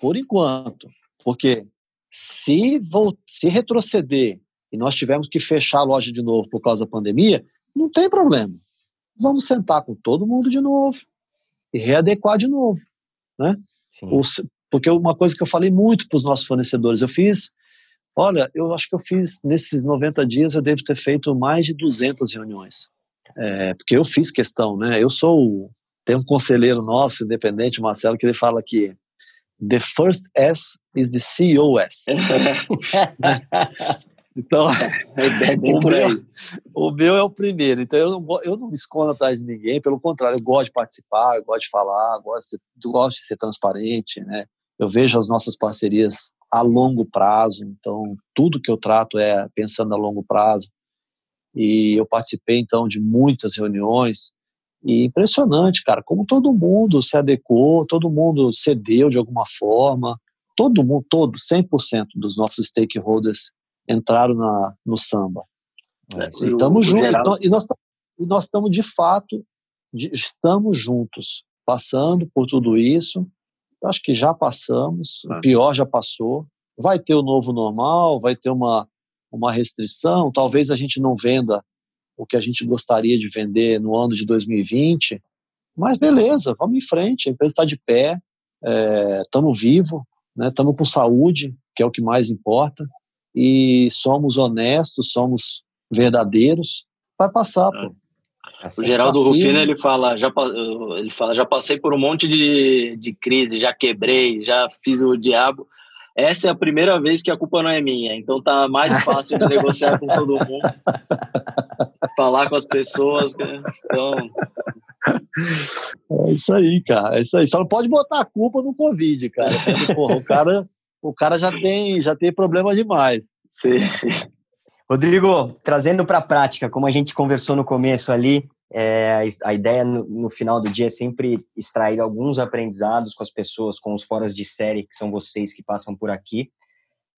Por enquanto. Porque se, se retroceder e nós tivermos que fechar a loja de novo por causa da pandemia, não tem problema. Vamos sentar com todo mundo de novo e readequar de novo. Né? porque uma coisa que eu falei muito para os nossos fornecedores, eu fiz, olha, eu acho que eu fiz, nesses 90 dias, eu devo ter feito mais de 200 reuniões. É, porque eu fiz questão, né? Eu sou. Tem um conselheiro nosso, independente, Marcelo, que ele fala que the first S is the COS. então, é, é o, meu, o, meu, é o primeiro. Então, eu não, eu não me escondo atrás de ninguém, pelo contrário, eu gosto de participar, eu gosto de falar, gosto de, gosto de ser transparente, né? Eu vejo as nossas parcerias a longo prazo, então tudo que eu trato é pensando a longo prazo. E eu participei então de muitas reuniões e impressionante, cara, como todo mundo se adequou, todo mundo cedeu de alguma forma, todo mundo, todo, 100% dos nossos stakeholders entraram na, no samba. É, e estamos juntos. Então, e nós nós estamos de fato, de, estamos juntos, passando por tudo isso. Acho que já passamos, o é. pior já passou. Vai ter o novo normal, vai ter uma, uma restrição. Talvez a gente não venda o que a gente gostaria de vender no ano de 2020, mas beleza, vamos em frente. A empresa está de pé, estamos é, vivos, estamos né, com saúde, que é o que mais importa, e somos honestos, somos verdadeiros. Vai passar, pô. O Geraldo Rufino ele fala, já, ele fala, já passei por um monte de, de crise, já quebrei, já fiz o diabo. Essa é a primeira vez que a culpa não é minha, então tá mais fácil de negociar com todo mundo, falar com as pessoas. Né? Então, é isso aí, cara. É isso aí. Só não pode botar a culpa no Covid, cara. Porque, porra, o cara, o cara já tem, já tem problema demais. Sim, sim. Rodrigo, trazendo para a prática, como a gente conversou no começo ali, é, a ideia no, no, final do dia é sempre extrair alguns aprendizados com as pessoas, com os foras de série, que são vocês que passam por aqui.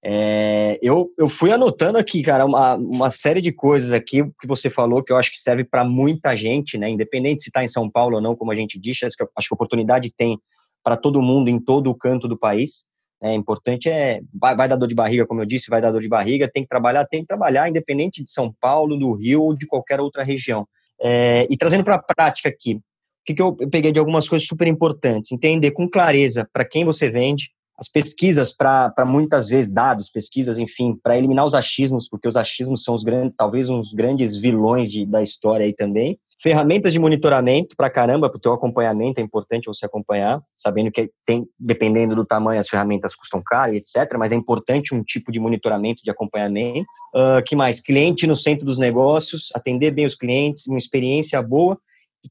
É, eu, eu fui anotando aqui, cara, uma, uma série de coisas aqui que você falou que eu acho que serve para muita gente, né? Independente se está em São Paulo ou não, como a gente disse, acho que, acho que oportunidade tem para todo mundo em todo o canto do país. É importante é vai, vai dar dor de barriga, como eu disse, vai dar dor de barriga, tem que trabalhar, tem que trabalhar, independente de São Paulo, do Rio ou de qualquer outra região. É, e trazendo para a prática aqui, o que, que eu peguei de algumas coisas super importantes? Entender com clareza para quem você vende, as pesquisas para muitas vezes dados, pesquisas, enfim, para eliminar os achismos, porque os achismos são os grandes, talvez uns grandes vilões de, da história aí também. Ferramentas de monitoramento para caramba, para o teu acompanhamento é importante você acompanhar, sabendo que tem, dependendo do tamanho, as ferramentas custam caro, etc. Mas é importante um tipo de monitoramento, de acompanhamento. Uh, que mais? Cliente no centro dos negócios, atender bem os clientes, uma experiência boa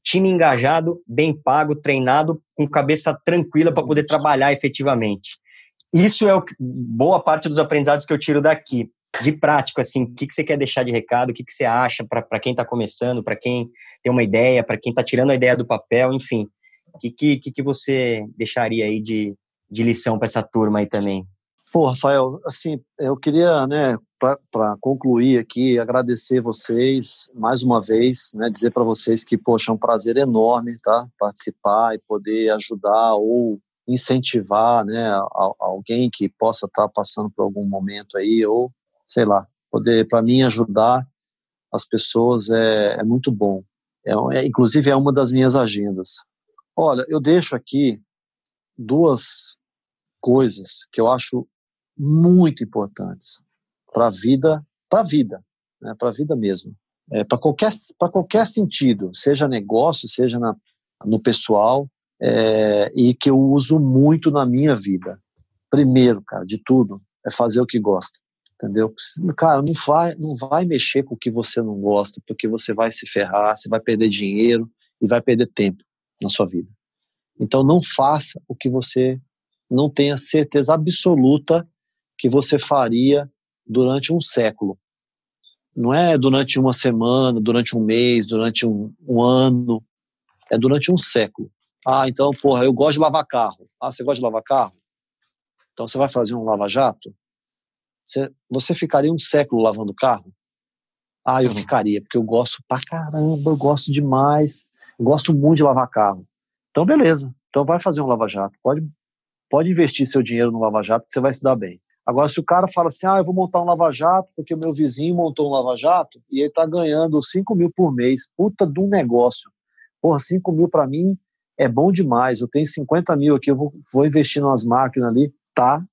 time engajado, bem pago, treinado, com cabeça tranquila para poder trabalhar efetivamente. Isso é o, boa parte dos aprendizados que eu tiro daqui. De prático, assim, o que, que você quer deixar de recado, o que, que você acha para quem está começando, para quem tem uma ideia, para quem está tirando a ideia do papel, enfim. O que, que, que você deixaria aí de, de lição para essa turma aí também? Pô, Rafael, assim, eu queria, né, para concluir aqui, agradecer vocês mais uma vez, né, dizer para vocês que, poxa, é um prazer enorme, tá, participar e poder ajudar ou incentivar, né, alguém que possa estar tá passando por algum momento aí, ou, sei lá, poder, para mim, ajudar as pessoas é, é muito bom. É, é, inclusive, é uma das minhas agendas. Olha, eu deixo aqui duas coisas que eu acho muito importantes para a vida, para a vida, né, para a vida mesmo, é, para qualquer para qualquer sentido, seja negócio, seja na, no pessoal, é, e que eu uso muito na minha vida. Primeiro, cara, de tudo, é fazer o que gosta, entendeu? Cara, não vai, não vai mexer com o que você não gosta, porque você vai se ferrar, você vai perder dinheiro e vai perder tempo na sua vida. Então, não faça o que você não tenha certeza absoluta que você faria durante um século. Não é durante uma semana, durante um mês, durante um, um ano. É durante um século. Ah, então, porra, eu gosto de lavar carro. Ah, você gosta de lavar carro? Então você vai fazer um lava-jato? Você, você ficaria um século lavando carro? Ah, eu uhum. ficaria, porque eu gosto pra caramba, eu gosto demais, eu gosto muito de lavar carro. Então, beleza. Então vai fazer um lava-jato. Pode, pode investir seu dinheiro no lava-jato que você vai se dar bem. Agora, se o cara fala assim, ah, eu vou montar um lava-jato porque o meu vizinho montou um lava-jato e ele tá ganhando 5 mil por mês, puta de um negócio. Porra, 5 mil para mim é bom demais. Eu tenho 50 mil aqui, eu vou, vou investir nas máquinas ali, tá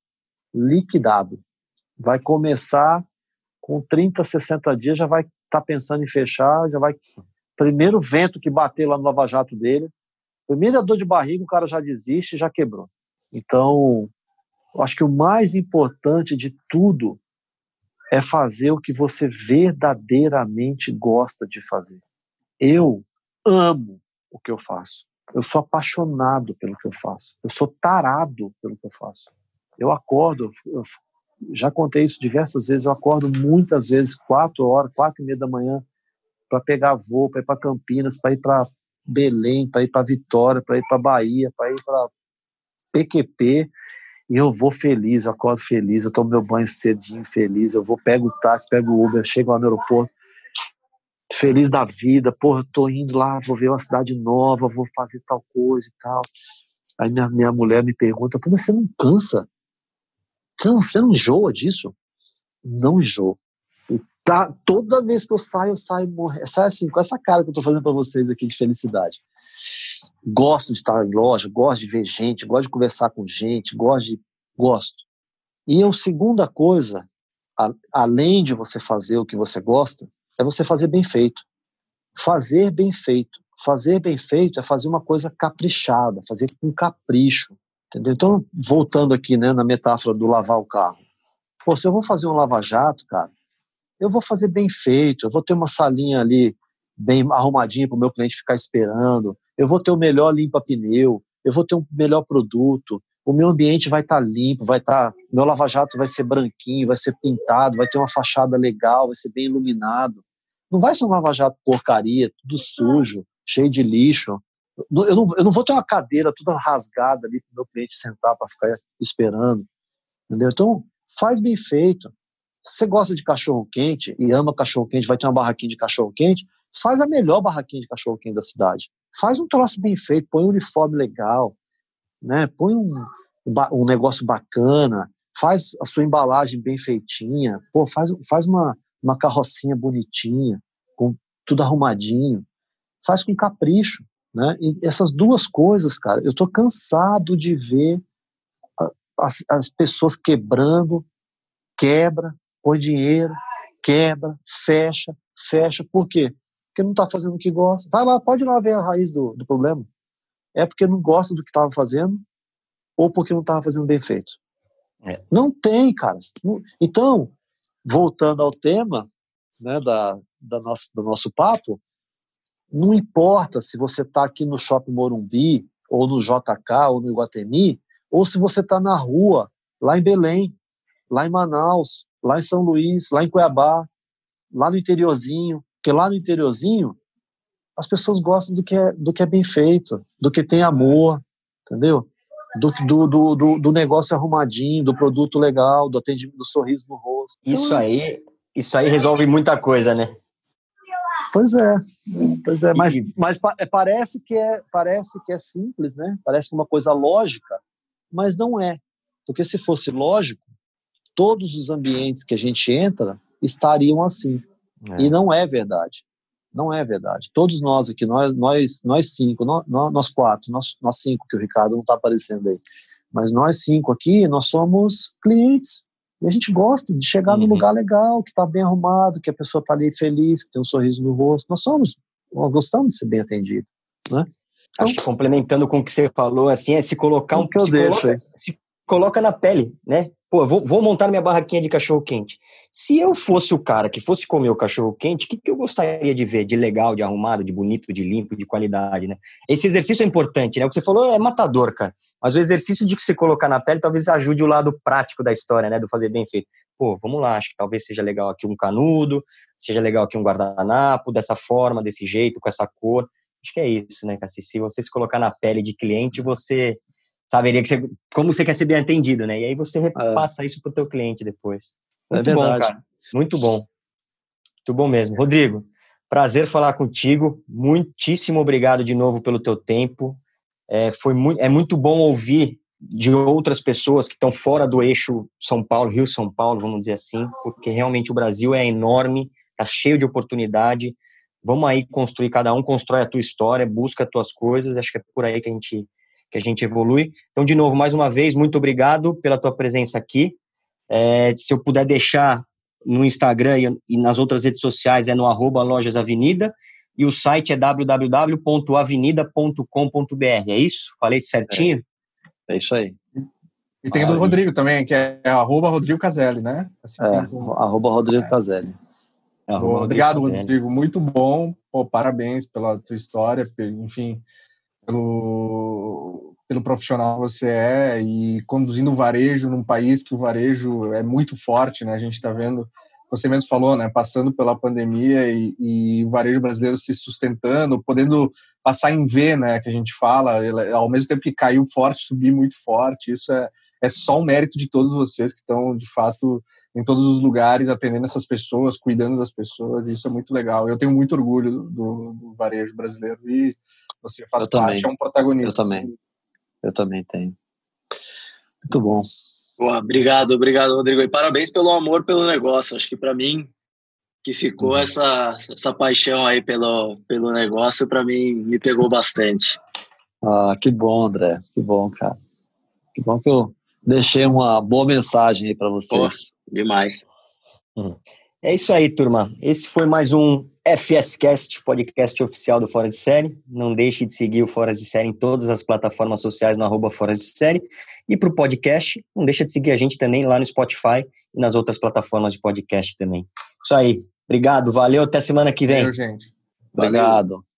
liquidado. Vai começar com 30, 60 dias, já vai estar tá pensando em fechar, já vai. Primeiro vento que bater lá no lava-jato dele, primeira dor de barriga, o cara já desiste, já quebrou. Então, eu acho que o mais importante de tudo é fazer o que você verdadeiramente gosta de fazer. Eu amo o que eu faço. Eu sou apaixonado pelo que eu faço. Eu sou tarado pelo que eu faço. Eu acordo, eu já contei isso diversas vezes, eu acordo muitas vezes, quatro horas, quatro e meia da manhã, para pegar voo, para ir para Campinas, para ir para Belém, para ir para Vitória, para ir para Bahia, para ir para PQP, e eu vou feliz, eu acordo feliz, eu tomo meu banho cedinho feliz, eu vou, pego o táxi, pego o Uber, chego lá no aeroporto, feliz da vida, porra, tô indo lá, vou ver uma cidade nova, vou fazer tal coisa e tal. Aí minha, minha mulher me pergunta, pô, você não cansa? Você não, você não enjoa disso? Não enjoo. E tá, toda vez que eu saio, eu saio, saio assim, com essa cara que eu tô fazendo para vocês aqui de felicidade. Gosto de estar em loja, gosto de ver gente, gosto de conversar com gente, gosto de. Gosto. E a segunda coisa, a, além de você fazer o que você gosta, é você fazer bem feito. Fazer bem feito. Fazer bem feito é fazer uma coisa caprichada, fazer com capricho. Entendeu? Então, voltando aqui né, na metáfora do lavar o carro. Pô, se eu vou fazer um lava-jato, cara, eu vou fazer bem feito, eu vou ter uma salinha ali bem arrumadinha para o meu cliente ficar esperando, eu vou ter o melhor limpa-pneu, eu vou ter um melhor produto, o meu ambiente vai estar tá limpo, vai estar, tá, meu lava-jato vai ser branquinho, vai ser pintado, vai ter uma fachada legal, vai ser bem iluminado. Não vai ser um lava-jato porcaria, tudo sujo, cheio de lixo. Eu não, eu não vou ter uma cadeira toda rasgada ali para o meu cliente sentar para ficar esperando. Entendeu? Então, faz bem feito. Se você gosta de cachorro quente e ama cachorro quente, vai ter uma barraquinha de cachorro quente, faz a melhor barraquinha de cachorro quente da cidade. Faz um troço bem feito, põe um uniforme legal, né? Põe um, um negócio bacana, faz a sua embalagem bem feitinha, pô, faz, faz uma, uma carrocinha bonitinha, com tudo arrumadinho, faz com capricho, né? E essas duas coisas, cara, eu tô cansado de ver as, as pessoas quebrando, quebra, põe dinheiro, quebra, fecha, fecha. Por quê? Porque não está fazendo o que gosta. Vai lá, pode ir lá ver a raiz do, do problema. É porque não gosta do que estava fazendo ou porque não estava fazendo bem feito. É. Não tem, cara. Então, voltando ao tema né, da, da nossa, do nosso papo, não importa se você está aqui no Shopping Morumbi, ou no JK, ou no Iguatemi, ou se você está na rua, lá em Belém, lá em Manaus, lá em São Luís, lá em Cuiabá, lá no interiorzinho, porque lá no interiorzinho as pessoas gostam do que é, do que é bem feito, do que tem amor, entendeu? Do, do, do, do, do negócio arrumadinho, do produto legal, do atendimento, do sorriso no rosto. Isso aí, isso aí resolve muita coisa, né? Pois é, pois é, mas, mas é, parece que é parece que é simples, né? Parece uma coisa lógica, mas não é, porque se fosse lógico, todos os ambientes que a gente entra estariam assim. É. E não é verdade. Não é verdade. Todos nós aqui, nós, nós, nós cinco, nós, nós quatro, nós, nós cinco, que o Ricardo não está aparecendo aí, mas nós cinco aqui, nós somos clientes. E a gente gosta de chegar uhum. num lugar legal, que está bem arrumado, que a pessoa está ali feliz, que tem um sorriso no rosto. Nós somos, nós gostamos de ser bem atendido. Né? Então, Acho que complementando com o que você falou, assim, é se colocar um. Que eu se deixo, coloca, se coloca na pele, né? Pô, vou, vou montar minha barraquinha de cachorro quente. Se eu fosse o cara que fosse comer o cachorro quente, o que, que eu gostaria de ver de legal, de arrumado, de bonito, de limpo, de qualidade, né? Esse exercício é importante, né? O que você falou é matador, cara. Mas o exercício de você colocar na pele talvez ajude o lado prático da história, né? Do fazer bem feito. Pô, vamos lá, acho que talvez seja legal aqui um canudo, seja legal aqui um guardanapo, dessa forma, desse jeito, com essa cor. Acho que é isso, né, Cassi? Se você se colocar na pele de cliente, você saberia que você, como você quer ser bem atendido, né? E aí você repassa é. isso para o teu cliente depois. É Muito é bom, cara. Muito bom. Muito bom mesmo. Rodrigo, prazer falar contigo. Muitíssimo obrigado de novo pelo teu tempo. É, foi muito, é muito bom ouvir de outras pessoas que estão fora do eixo São Paulo, Rio-São Paulo, vamos dizer assim, porque realmente o Brasil é enorme, está cheio de oportunidade. Vamos aí construir, cada um constrói a tua história, busca as tuas coisas. Acho que é por aí que a gente que a gente evolui. Então, de novo, mais uma vez, muito obrigado pela tua presença aqui. É, se eu puder deixar no Instagram e, nas outras redes sociais, é no arroba Lojas Avenida, e o site é www.avenida.com.br. É isso? Falei certinho? É, é isso aí. E tem o do Rodrigo também, que é, é arroba Rodrigo Caselli, né? Assim, é, arroba Rodrigo é. Caselli. obrigado, Rodrigo. Muito bom. Pô, parabéns pela tua história, enfim, pelo, pelo profissional que você é e conduzindo o varejo num país que o varejo é muito forte, né? A gente está vendo, você mesmo falou, né? Passando pela pandemia e, e, o varejo brasileiro se sustentando, podendo passar em V, né? Que a gente fala, ao mesmo tempo que caiu forte, subir muito forte. Isso é, é só um mérito de todos vocês que estão, de fato, em todos os lugares, atendendo essas pessoas, cuidando das pessoas, e isso é muito legal. Eu tenho muito orgulho do, do varejo brasileiro e você faz Eu parte, também. é um protagonista. Eu também. Eu também tenho. Muito bom. Boa, obrigado, obrigado, Rodrigo. E parabéns pelo amor pelo negócio. Acho que para mim, que ficou Uhum. essa, essa paixão aí pelo, pelo negócio, para mim me pegou bastante. Ah, que bom, André. Que bom, cara. Que bom que eu deixei uma boa mensagem aí para vocês. Demais. É isso aí, turma. Esse foi mais um FSCast, podcast oficial do Fora de Série. Não deixe de seguir o Fora de Série em todas as plataformas sociais no arroba Fora de Série. E para o podcast, não deixa de seguir a gente também lá no Spotify e nas outras plataformas de podcast também. Isso aí. Obrigado, valeu, até semana que vem. Valeu, gente. Valeu. Obrigado.